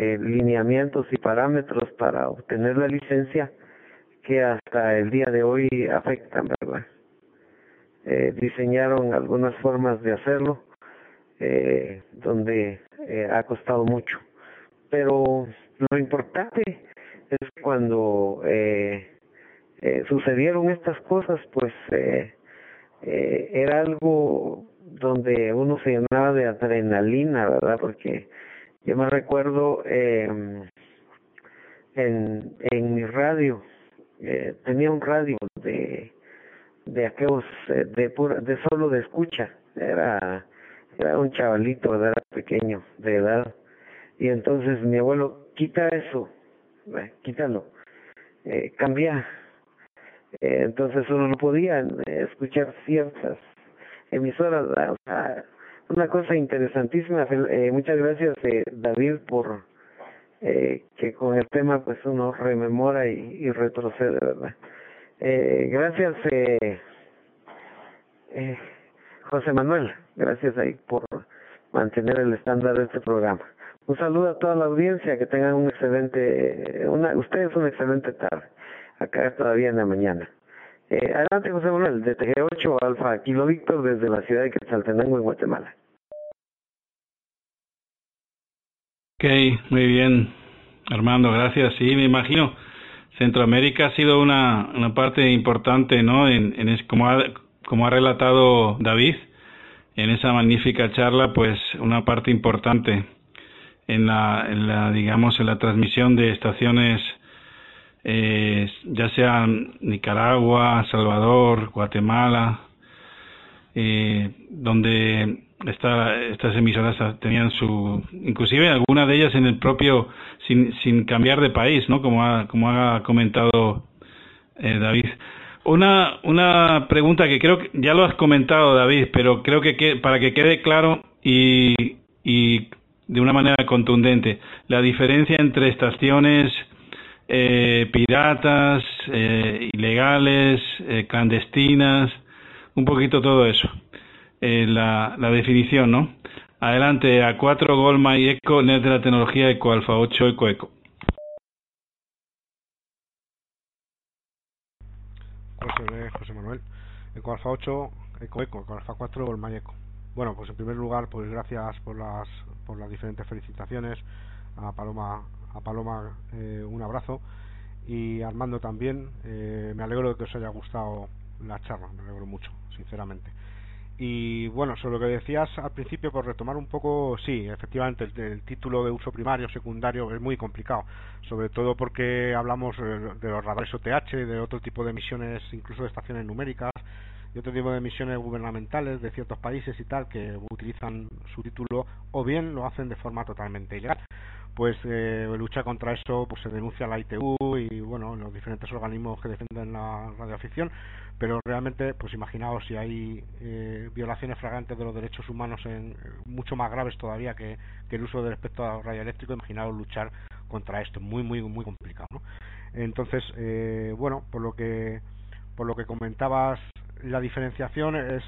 eh, lineamientos y parámetros para obtener la licencia que hasta el día de hoy afectan, ¿verdad? Eh, diseñaron algunas formas de hacerlo eh, donde eh, ha costado mucho. Pero lo importante es cuando eh, eh, sucedieron estas cosas, pues era algo donde uno se llenaba de adrenalina, ¿verdad? Porque yo me recuerdo eh, en, mi radio, eh, tenía un radio de de aquellos eh, de pura, de solo de escucha, era era un chavalito, era pequeño, de edad, y entonces mi abuelo quita eso, eh, quítalo, eh, cambia, entonces uno no podía escuchar ciertas emisoras, una cosa interesantísima. Eh, muchas gracias, eh, David, por eh, que con el tema pues uno rememora y, y retrocede, ¿verdad? Eh, gracias, eh, eh, José Manuel. Gracias ahí por mantener el estándar de este programa. Un saludo a toda la audiencia, que tengan un excelente, una, ustedes una excelente tarde. Acá todavía en la mañana. Eh, adelante, José Manuel, de TG8 Alfa Kilo Víctor desde la ciudad de Quetzaltenango, en Guatemala. Ok, muy bien, Armando, gracias. Sí, me imagino. Centroamérica ha sido una, una parte importante, ¿no? En, en es, como, ha, como ha relatado David en esa magnífica charla, pues una parte importante en la, en la digamos, en la transmisión de estaciones, eh, ya sean Nicaragua, Salvador, Guatemala, eh, donde estas emisoras tenían su, inclusive algunas de ellas en el propio, sin, sin cambiar de país, ¿no? Como ha, como ha comentado eh, David. Una, una pregunta que creo que ya lo has comentado, David, pero creo que, para que quede claro y, y de una manera contundente, la diferencia entre estaciones eh, piratas, eh, ilegales, eh, clandestinas, un poquito todo eso. Eh, la, la, definición, ¿no? Adelante, a 4 Golma y Eco, net de la tecnología Eco Alfa 8 Eco Eco. José, Manuel. Eco Alfa 8, Eco Eco, Eco Alfa 4, Golma y Eco. Bueno, pues en primer lugar, pues gracias por las, por las diferentes felicitaciones a Paloma, a Paloma eh, un abrazo y Armando también. Eh, me alegro de que os haya gustado la charla, me alegro mucho, sinceramente. Y bueno, sobre lo que decías al principio, por retomar un poco, sí, efectivamente, el, título de uso primario, secundario es muy complicado, sobre todo porque hablamos eh, de los radares OTH, de otro tipo de emisiones, incluso de estaciones numéricas, y otro tipo de emisiones gubernamentales de ciertos países y tal, que utilizan su título o bien lo hacen de forma totalmente ilegal pues eh, lucha contra eso pues se denuncia la ITU y bueno los diferentes organismos que defienden la radioafición pero realmente pues imaginaos si hay eh, violaciones flagrantes de los derechos humanos en mucho más graves todavía que, el uso del espectro radioeléctrico imaginaos luchar contra esto muy muy muy complicado ¿no? entonces eh, bueno por lo que por lo que comentabas la diferenciación es,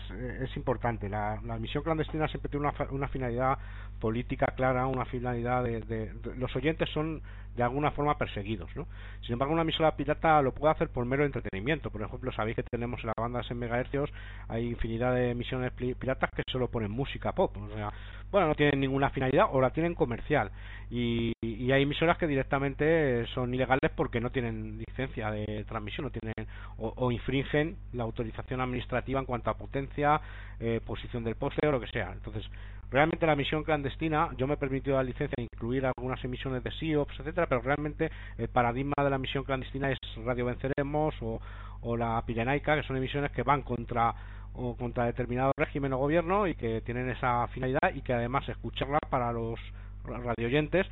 importante. La, la, misión clandestina siempre tiene una, una finalidad política clara, una finalidad de, de, Los oyentes son de alguna forma perseguidos. ¿no? Sin embargo, una emisora pirata lo puede hacer por mero entretenimiento. Por ejemplo, sabéis que tenemos en las bandas en megahercios, hay infinidad de emisiones piratas que solo ponen música pop. O sea, bueno, no tienen ninguna finalidad o la tienen comercial. Y, y hay emisoras que directamente son ilegales porque no tienen licencia de transmisión no tienen o, o infringen la autorización administrativa en cuanto a potencia, eh, posición del poste o lo que sea. Entonces, realmente la misión clandestina, yo me he permitido la licencia de incluir algunas emisiones de SIOPS, etcétera, pero realmente el paradigma de la misión clandestina es Radio Venceremos o, o la Pirenaica, que son emisiones que van contra o contra determinado régimen o gobierno y que tienen esa finalidad y que además escucharla para los radioyentes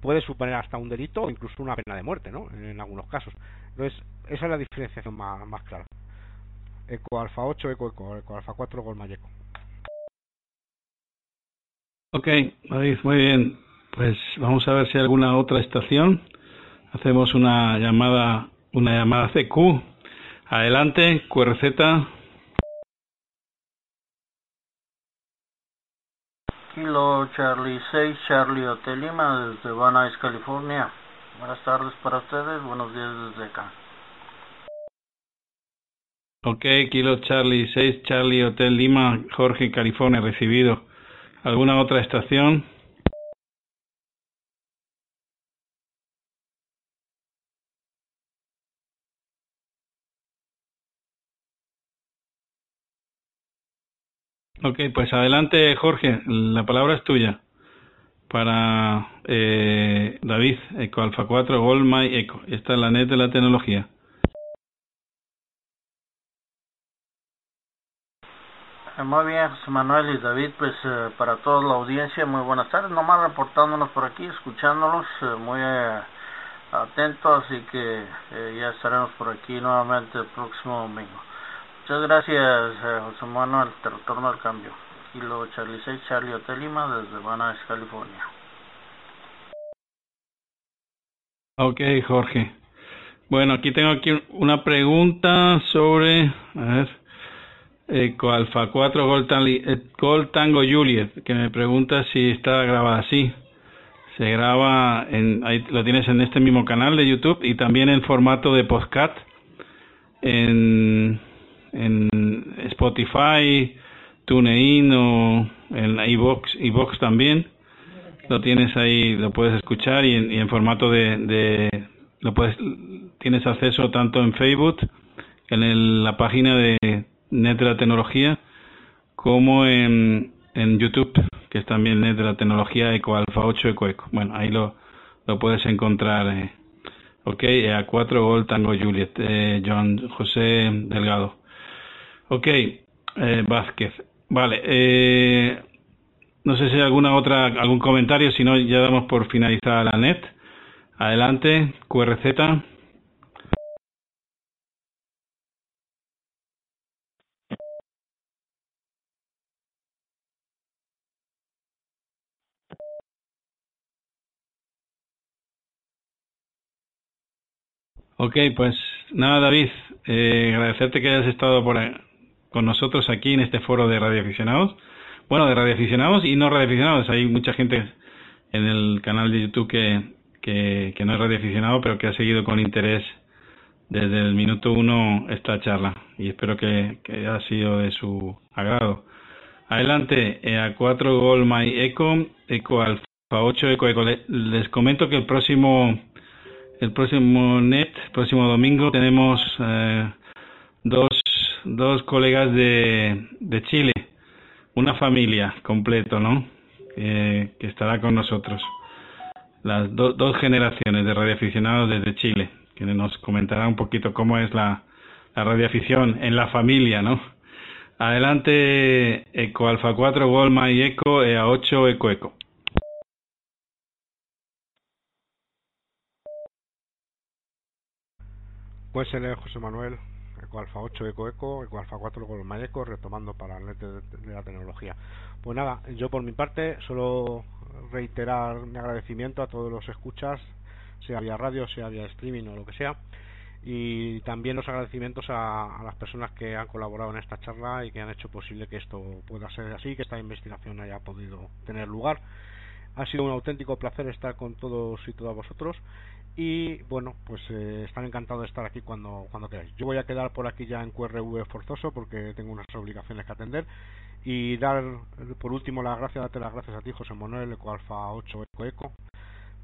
puede suponer hasta un delito o incluso una pena de muerte, ¿no? En, algunos casos. Entonces, esa es la diferenciación más, más clara. Eco Alfa 8, Eco Eco, Eco Alfa 4, Gol Eco. Ok, muy bien. Pues vamos a ver si hay alguna otra estación. Hacemos una llamada, una llamada CQ. Adelante, QRZ. Kilo Charlie 6, Charlie Hotel Lima, desde Van Nuys, California. Buenas tardes para ustedes, buenos días desde acá. Ok, Kilo Charlie 6, Charlie Hotel Lima, Jorge, California, recibido. ¿Alguna otra estación? Ok, pues adelante Jorge, la palabra es tuya para eh, David, Eco Alfa 4, Gold Eco. Esta es la net de la tecnología. Eh, muy bien, José Manuel y David, pues eh, para toda la audiencia, muy buenas tardes. Nomás reportándonos por aquí, escuchándolos, eh, muy atentos, así que ya estaremos por aquí nuevamente el próximo domingo. Muchas gracias, José Manuel. Retorno al cambio. Kilo Charlie 6, Charlie Hotel Lima, desde Van California. Ok, Jorge. Bueno, aquí tengo aquí una pregunta sobre, a ver, Eco Alfa 4 Gold, Tango Juliet, que me pregunta si está grabada así. Se graba, en, ahí lo tienes en este mismo canal de YouTube y también en formato de podcast en, en Spotify, TuneIn o en iBox, iBox también. Lo tienes ahí, lo puedes escuchar y en, y en formato de, de, lo puedes, tienes acceso tanto en Facebook, en la página de Net de la Tecnología, como en, en YouTube, que es también Net de la Tecnología Eco Alfa 8 Eco Eco. Bueno, ahí lo, lo puedes encontrar. Eh. Ok, a 4 Gold Tango Juliet, eh, John José Delgado. Ok, eh, Vázquez. Vale. Eh, no sé si hay alguna otra, algún comentario, si no ya damos por finalizada la net. Adelante, QRZ. Ok, pues nada, David, eh, agradecerte que hayas estado por con nosotros aquí en este foro de radioaficionados. Bueno, de radioaficionados y no radioaficionados. Hay mucha gente en el canal de YouTube que, que, no es radioaficionado, pero que ha seguido con interés desde el minuto uno esta charla y espero que, que haya sido de su agrado. Adelante, eh, a 4 Gol My Eco, Eco Alfa 8, Eco Eco. Les comento que el próximo el próximo net, próximo domingo, tenemos eh, dos colegas de, de Chile, una familia completo, ¿no? que estará con nosotros. Las dos generaciones de radioaficionados desde Chile, que nos comentará un poquito cómo es la, la radioafición en la familia, ¿no? Adelante, Eco Alfa 4, Golma y Eco, EA8, Eco Eco. Pues el José Manuel, Eco Alfa 8 Eco Eco, Eco Alfa 4 con Mayeco, retomando para el de, de, la tecnología. Pues nada, yo por mi parte solo reiterar mi agradecimiento a todos los escuchas, sea vía radio, sea vía streaming o lo que sea, y también los agradecimientos a las personas que han colaborado en esta charla y que han hecho posible que esto pueda ser así, que esta investigación haya podido tener lugar. Ha sido un auténtico placer estar con todos y todas vosotros y bueno pues eh, están encantados de estar aquí cuando cuando queráis. Yo voy a quedar por aquí ya en QRV forzoso porque tengo unas obligaciones que atender y dar por último las gracias darte las gracias a ti José Manuel Eco Alfa 8 Eco Eco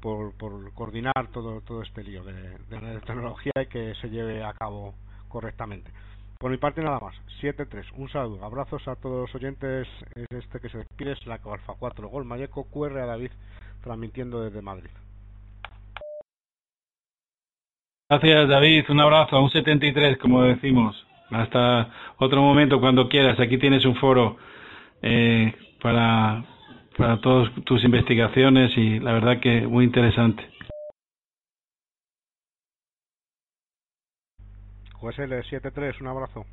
por, por coordinar todo todo este lío de, de, tecnología y que se lleve a cabo correctamente. Por mi parte nada más. 7-3 un saludo. Abrazos a todos los oyentes. Este que se despide es la Eco Alfa 4 Gol Mayeco QR a David transmitiendo desde Madrid Gracias, David. Un abrazo. Un 73, como decimos. Hasta otro momento, cuando quieras. Aquí tienes un foro eh, para, para todas tus investigaciones y la verdad que muy interesante. José 73, un abrazo.